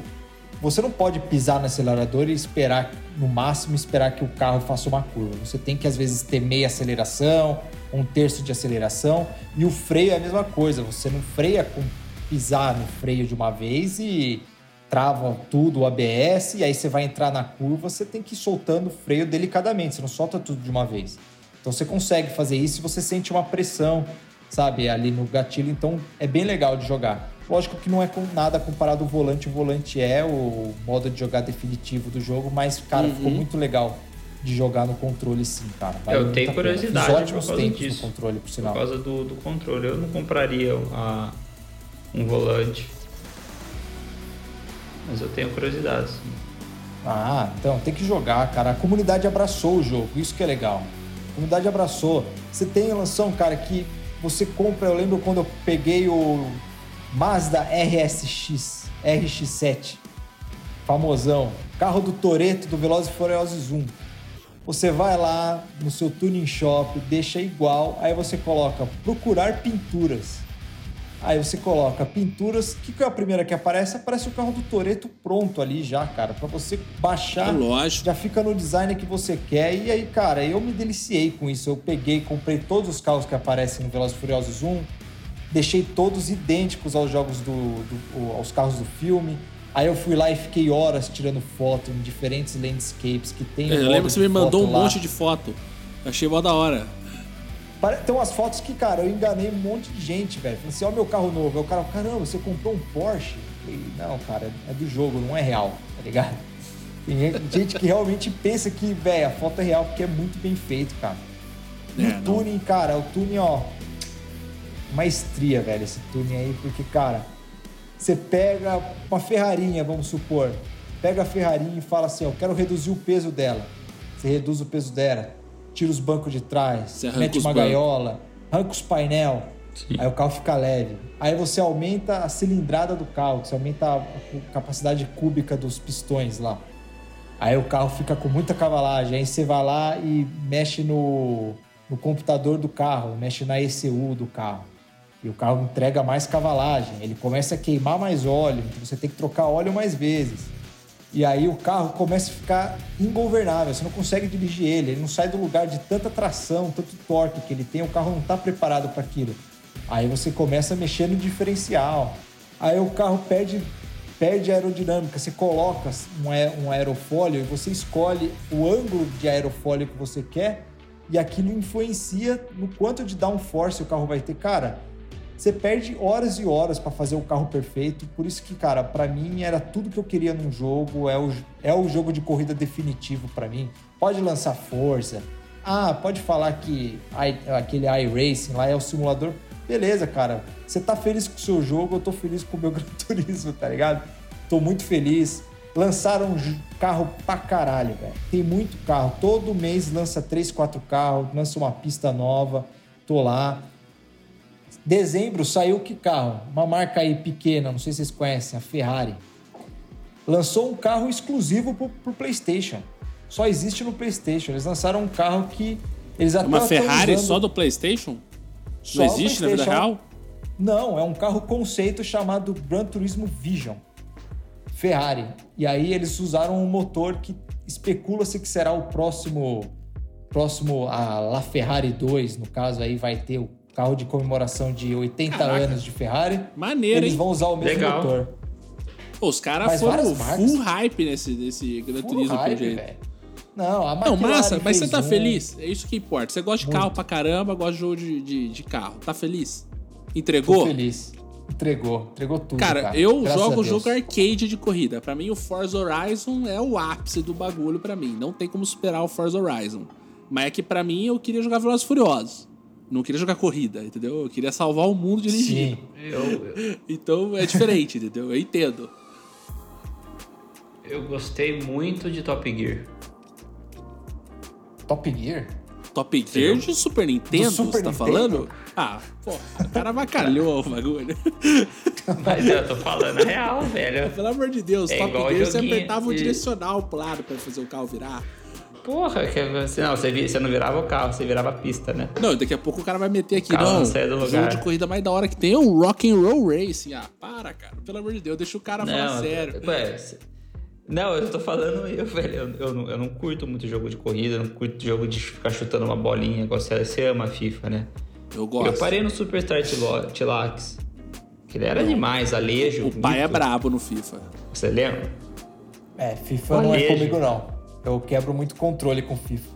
Speaker 2: você não pode pisar no acelerador e esperar, no máximo, esperar que o carro faça uma curva. Você tem que, às vezes, ter meia aceleração, um terço de aceleração. E o freio é a mesma coisa. Você não freia com pisar no freio de uma vez e trava tudo o ABS, e aí você vai entrar na curva, você tem que ir soltando o freio delicadamente, você não solta tudo de uma vez. Então você consegue fazer isso e você sente uma pressão, sabe, ali no gatilho. Então é bem legal de jogar. Lógico que não é com nada comparado ao volante. O volante é o modo de jogar definitivo do jogo, mas, cara, uhum. ficou muito legal de jogar no controle sim, cara.
Speaker 3: Vale eu tenho curiosidade
Speaker 2: ótimos
Speaker 3: por causa
Speaker 2: disso. Controle, por, sinal.
Speaker 3: por causa do, do controle. Eu não compraria a, um volante. Mas eu tenho curiosidade, sim.
Speaker 2: Ah, então tem que jogar, cara. A comunidade abraçou o jogo, isso que é legal comunidade abraçou. Você tem noção, cara, que você compra. Eu lembro quando eu peguei o Mazda RSX, RX7, famosão, carro do Toreto do Velozes e Furiosos 1. Você vai lá no seu tuning shop, deixa igual, aí você coloca procurar pinturas. Aí você coloca pinturas. O que, que é a primeira que aparece? Aparece o carro do Toreto pronto ali já, cara. para você baixar.
Speaker 1: É lógico.
Speaker 2: Já fica no design que você quer. E aí, cara, eu me deliciei com isso. Eu peguei, comprei todos os carros que aparecem no Velozes Furiosos 1. Deixei todos idênticos aos jogos do, do, aos carros do filme. Aí eu fui lá e fiquei horas tirando foto em diferentes landscapes que tem.
Speaker 1: Eu lembro que você me mandou um
Speaker 2: lá.
Speaker 1: monte de foto. Achei mó da hora.
Speaker 2: Tem umas fotos que, cara, eu enganei um monte de gente, velho. Falei assim, ó, meu carro novo. Aí o cara, caramba, você comprou um Porsche? Falei, não, cara, é do jogo, não é real, tá ligado? Tem gente que realmente pensa que, velho, a foto é real porque é muito bem feito, cara. E
Speaker 1: É,
Speaker 2: o
Speaker 1: não.
Speaker 2: tuning, cara, o tuning, ó. Maestria, velho, esse tuning aí, porque, cara, você pega uma Ferrarinha, vamos supor. Pega a Ferrarinha e fala assim, eu quero reduzir o peso dela. Você reduz o peso dela, tira os bancos de trás, mete uma gaiola, arranca os painel, aí o carro fica leve. Aí você aumenta a cilindrada do carro, você aumenta a a capacidade cúbica dos pistões lá. Aí o carro fica com muita cavalagem. Aí você vai lá e mexe no, no computador do carro, mexe na ECU do carro. E o carro entrega mais cavalagem. Ele começa a queimar mais óleo, então você tem que trocar óleo mais vezes. E aí o carro começa a ficar ingovernável, você não consegue dirigir ele, ele não sai do lugar de tanta tração, tanto torque que ele tem, o carro não está preparado para aquilo. Aí você começa a mexer no diferencial. Aí o carro perde, perde aerodinâmica, você coloca um, ae- aerofólio e você escolhe o ângulo de aerofólio que você quer e aquilo influencia no quanto de downforce o carro vai ter. Cara, você perde horas e horas para fazer o carro perfeito. Por isso que, cara, para mim era tudo que eu queria num jogo. É o, é o jogo de corrida definitivo para mim. Pode lançar força. Ah, pode falar que i- aquele iRacing lá é o simulador. Beleza, cara. Você tá feliz com o seu jogo, eu tô feliz com o meu Gran Turismo, tá ligado? Tô muito feliz. Lançaram um carro pra caralho, velho. Tem muito carro. Todo mês lança 3, 4 carros, lança uma pista nova. Tô lá. Dezembro saiu que carro? Uma marca aí pequena, não sei se vocês conhecem, a Ferrari. Lançou um carro exclusivo pro, pro PlayStation. Só existe no PlayStation. Eles lançaram um carro que eles até
Speaker 1: Uma Ferrari
Speaker 2: usando-
Speaker 1: só do PlayStation?
Speaker 2: Só
Speaker 1: Não existe na vida
Speaker 2: PlayStation.
Speaker 1: real?
Speaker 2: Não, é um carro conceito chamado Gran Turismo Vision. Ferrari. E aí eles usaram um motor que especula-se que será o próximo próximo a La Ferrari 2, no caso aí vai ter o carro de comemoração de 80
Speaker 1: Caraca.
Speaker 2: anos de Ferrari.
Speaker 1: Maneiro,
Speaker 2: Eles
Speaker 1: hein?
Speaker 2: vão usar o mesmo
Speaker 3: Legal.
Speaker 2: motor.
Speaker 1: Pô, os caras foram full hype nesse, nesse Gran Turismo, pelo
Speaker 2: hype. Não, a
Speaker 1: Não, massa, mas você tá
Speaker 2: um.
Speaker 1: feliz? É isso que importa. Você gosta de
Speaker 2: Muito.
Speaker 1: carro pra caramba, gosta de jogo de, de, de carro. Tá feliz?
Speaker 2: Tô
Speaker 1: Entregou?
Speaker 2: feliz. Entregou, entregou tudo,
Speaker 1: Cara,
Speaker 2: cara.
Speaker 1: eu
Speaker 2: Graças
Speaker 1: jogo jogo arcade de corrida. Pra mim, o Forza Horizon é o ápice do bagulho pra mim. Não tem como superar o Forza Horizon. Mas é que pra mim, eu queria jogar Velozes e Furiosos. Não queria jogar corrida, entendeu? Eu queria salvar o mundo dirigindo.
Speaker 2: Sim.
Speaker 3: Eu, eu,
Speaker 1: Então é diferente, entendeu? Eu entendo.
Speaker 3: eu gostei muito de Top Gear.
Speaker 2: Top Gear?
Speaker 1: Top Gear de Super Nintendo,
Speaker 2: Do Super
Speaker 1: você tá
Speaker 2: Nintendo?
Speaker 1: falando? Ah, pô, o cara avacalhou o bagulho.
Speaker 3: Mas eu tô falando a real, velho.
Speaker 1: Pelo amor de Deus,
Speaker 3: É
Speaker 1: Top Gear você apertava o
Speaker 3: de-
Speaker 1: direcional pro lado pra fazer o carro virar.
Speaker 3: Porra, que você, não, você, você não virava o carro, você virava a pista, né?
Speaker 1: Não, daqui a pouco o cara vai meter aqui,
Speaker 3: Carro
Speaker 1: não.
Speaker 3: não sai do
Speaker 1: O
Speaker 3: lugar.
Speaker 1: jogo de corrida mais da hora que tem é o Rock and Roll Racing. Ah, para, cara. Pelo amor de Deus, deixa o cara falar sério.
Speaker 3: Ué, não, eu tô falando eu, velho. Eu, eu não, eu não curto muito jogo de corrida, eu não curto jogo de ficar chutando uma bolinha. Você, você ama a FIFA, né?
Speaker 1: Eu gosto.
Speaker 3: Eu parei no Superstar Tilax. Que ele era demais, alejo.
Speaker 1: O pai é brabo no FIFA.
Speaker 3: Você lembra?
Speaker 2: É, FIFA não é comigo, não. Eu quebro muito controle com FIFA.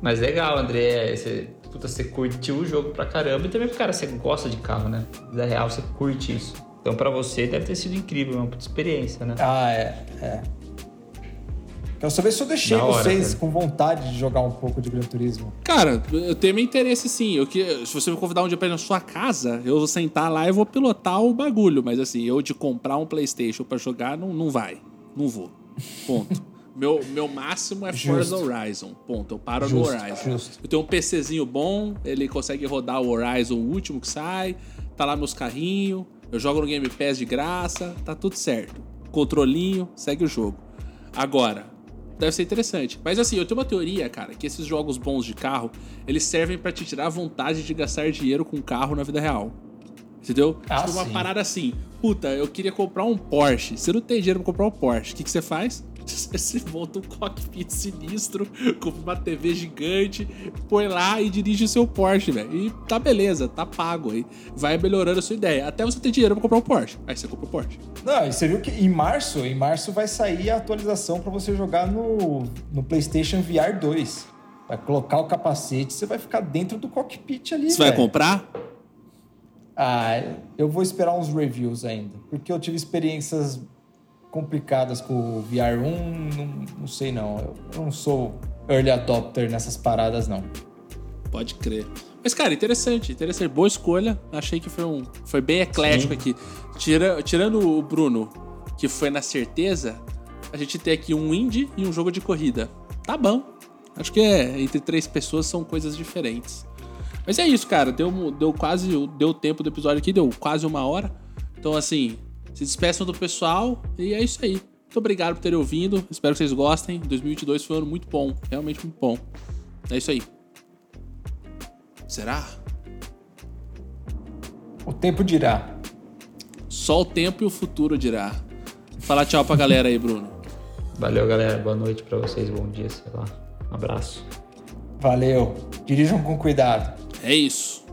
Speaker 3: Mas legal, André. Você, puta, você curtiu o jogo pra caramba. E também, cara, você gosta de carro, né? Da real, você curte isso. Então, pra você, deve ter sido incrível, uma puta experiência, né?
Speaker 2: Ah, é, é. Quero saber se eu deixei
Speaker 3: hora,
Speaker 2: vocês
Speaker 3: cara.
Speaker 2: com vontade de jogar um pouco de Gran Turismo.
Speaker 1: Cara, eu tenho meu interesse sim. Eu que, se você me convidar um dia pra ir na sua casa, eu vou sentar lá e vou pilotar o bagulho. Mas assim, eu de comprar um PlayStation pra jogar, não, não vai. Não vou. Ponto. meu, meu máximo é Forza
Speaker 2: Justo.
Speaker 1: Horizon. Ponto. Eu paro
Speaker 2: Justo,
Speaker 1: no Horizon.
Speaker 2: justo.
Speaker 1: Eu tenho um PCzinho bom, ele consegue rodar o Horizon, o último que sai. Tá lá meus carrinhos. Eu jogo no Game Pass de graça. Tá tudo certo. Controlinho, segue o jogo. Agora, deve ser interessante. Mas assim, eu tenho uma teoria, cara, que esses jogos bons de carro, eles servem pra te tirar a vontade de gastar dinheiro com carro na vida real. Entendeu?
Speaker 2: Ah,
Speaker 1: tipo uma
Speaker 2: sim.
Speaker 1: parada assim. Puta, eu queria comprar um Porsche. Você não tem dinheiro pra comprar um Porsche. O que, que você faz? Você monta um cockpit sinistro com uma TV gigante, põe lá e dirige o seu Porsche, velho. E tá beleza, tá pago aí. Vai melhorando a sua ideia. Até você ter dinheiro pra comprar um Porsche. Aí você compra o Porsche.
Speaker 2: Não, e você viu que em março, em março vai sair a atualização para você jogar no, no PlayStation VR 2. Vai colocar o capacete, você vai ficar dentro do cockpit ali.
Speaker 1: Você vai
Speaker 2: velho.
Speaker 1: comprar?
Speaker 2: Ah, eu vou esperar uns reviews ainda. Porque eu tive experiências complicadas com o VR1, não, não sei não. Eu, eu não sou early adopter nessas paradas, não.
Speaker 1: Pode crer. Mas, cara, interessante, interessante. Boa escolha. Achei que foi um. Foi bem eclético
Speaker 3: Sim.
Speaker 1: aqui. Tira, tirando o Bruno, que foi na certeza, a gente tem aqui um indie e um jogo de corrida. Tá bom. Acho que é, entre três pessoas são coisas diferentes. Mas é isso, cara. Deu, deu quase. Deu tempo do episódio aqui, deu quase uma hora. Então, assim, se despeçam do pessoal e é isso aí. Muito obrigado por terem ouvido. Espero que vocês gostem. 2022 foi um ano muito bom. Realmente muito bom. É isso aí. Será?
Speaker 2: O tempo dirá.
Speaker 1: Só o tempo e o futuro dirá. Fala tchau pra galera aí, Bruno.
Speaker 3: Valeu, galera. Boa noite pra vocês. Bom dia, sei lá. Um abraço.
Speaker 2: Valeu. Dirijam com cuidado.
Speaker 1: É isso.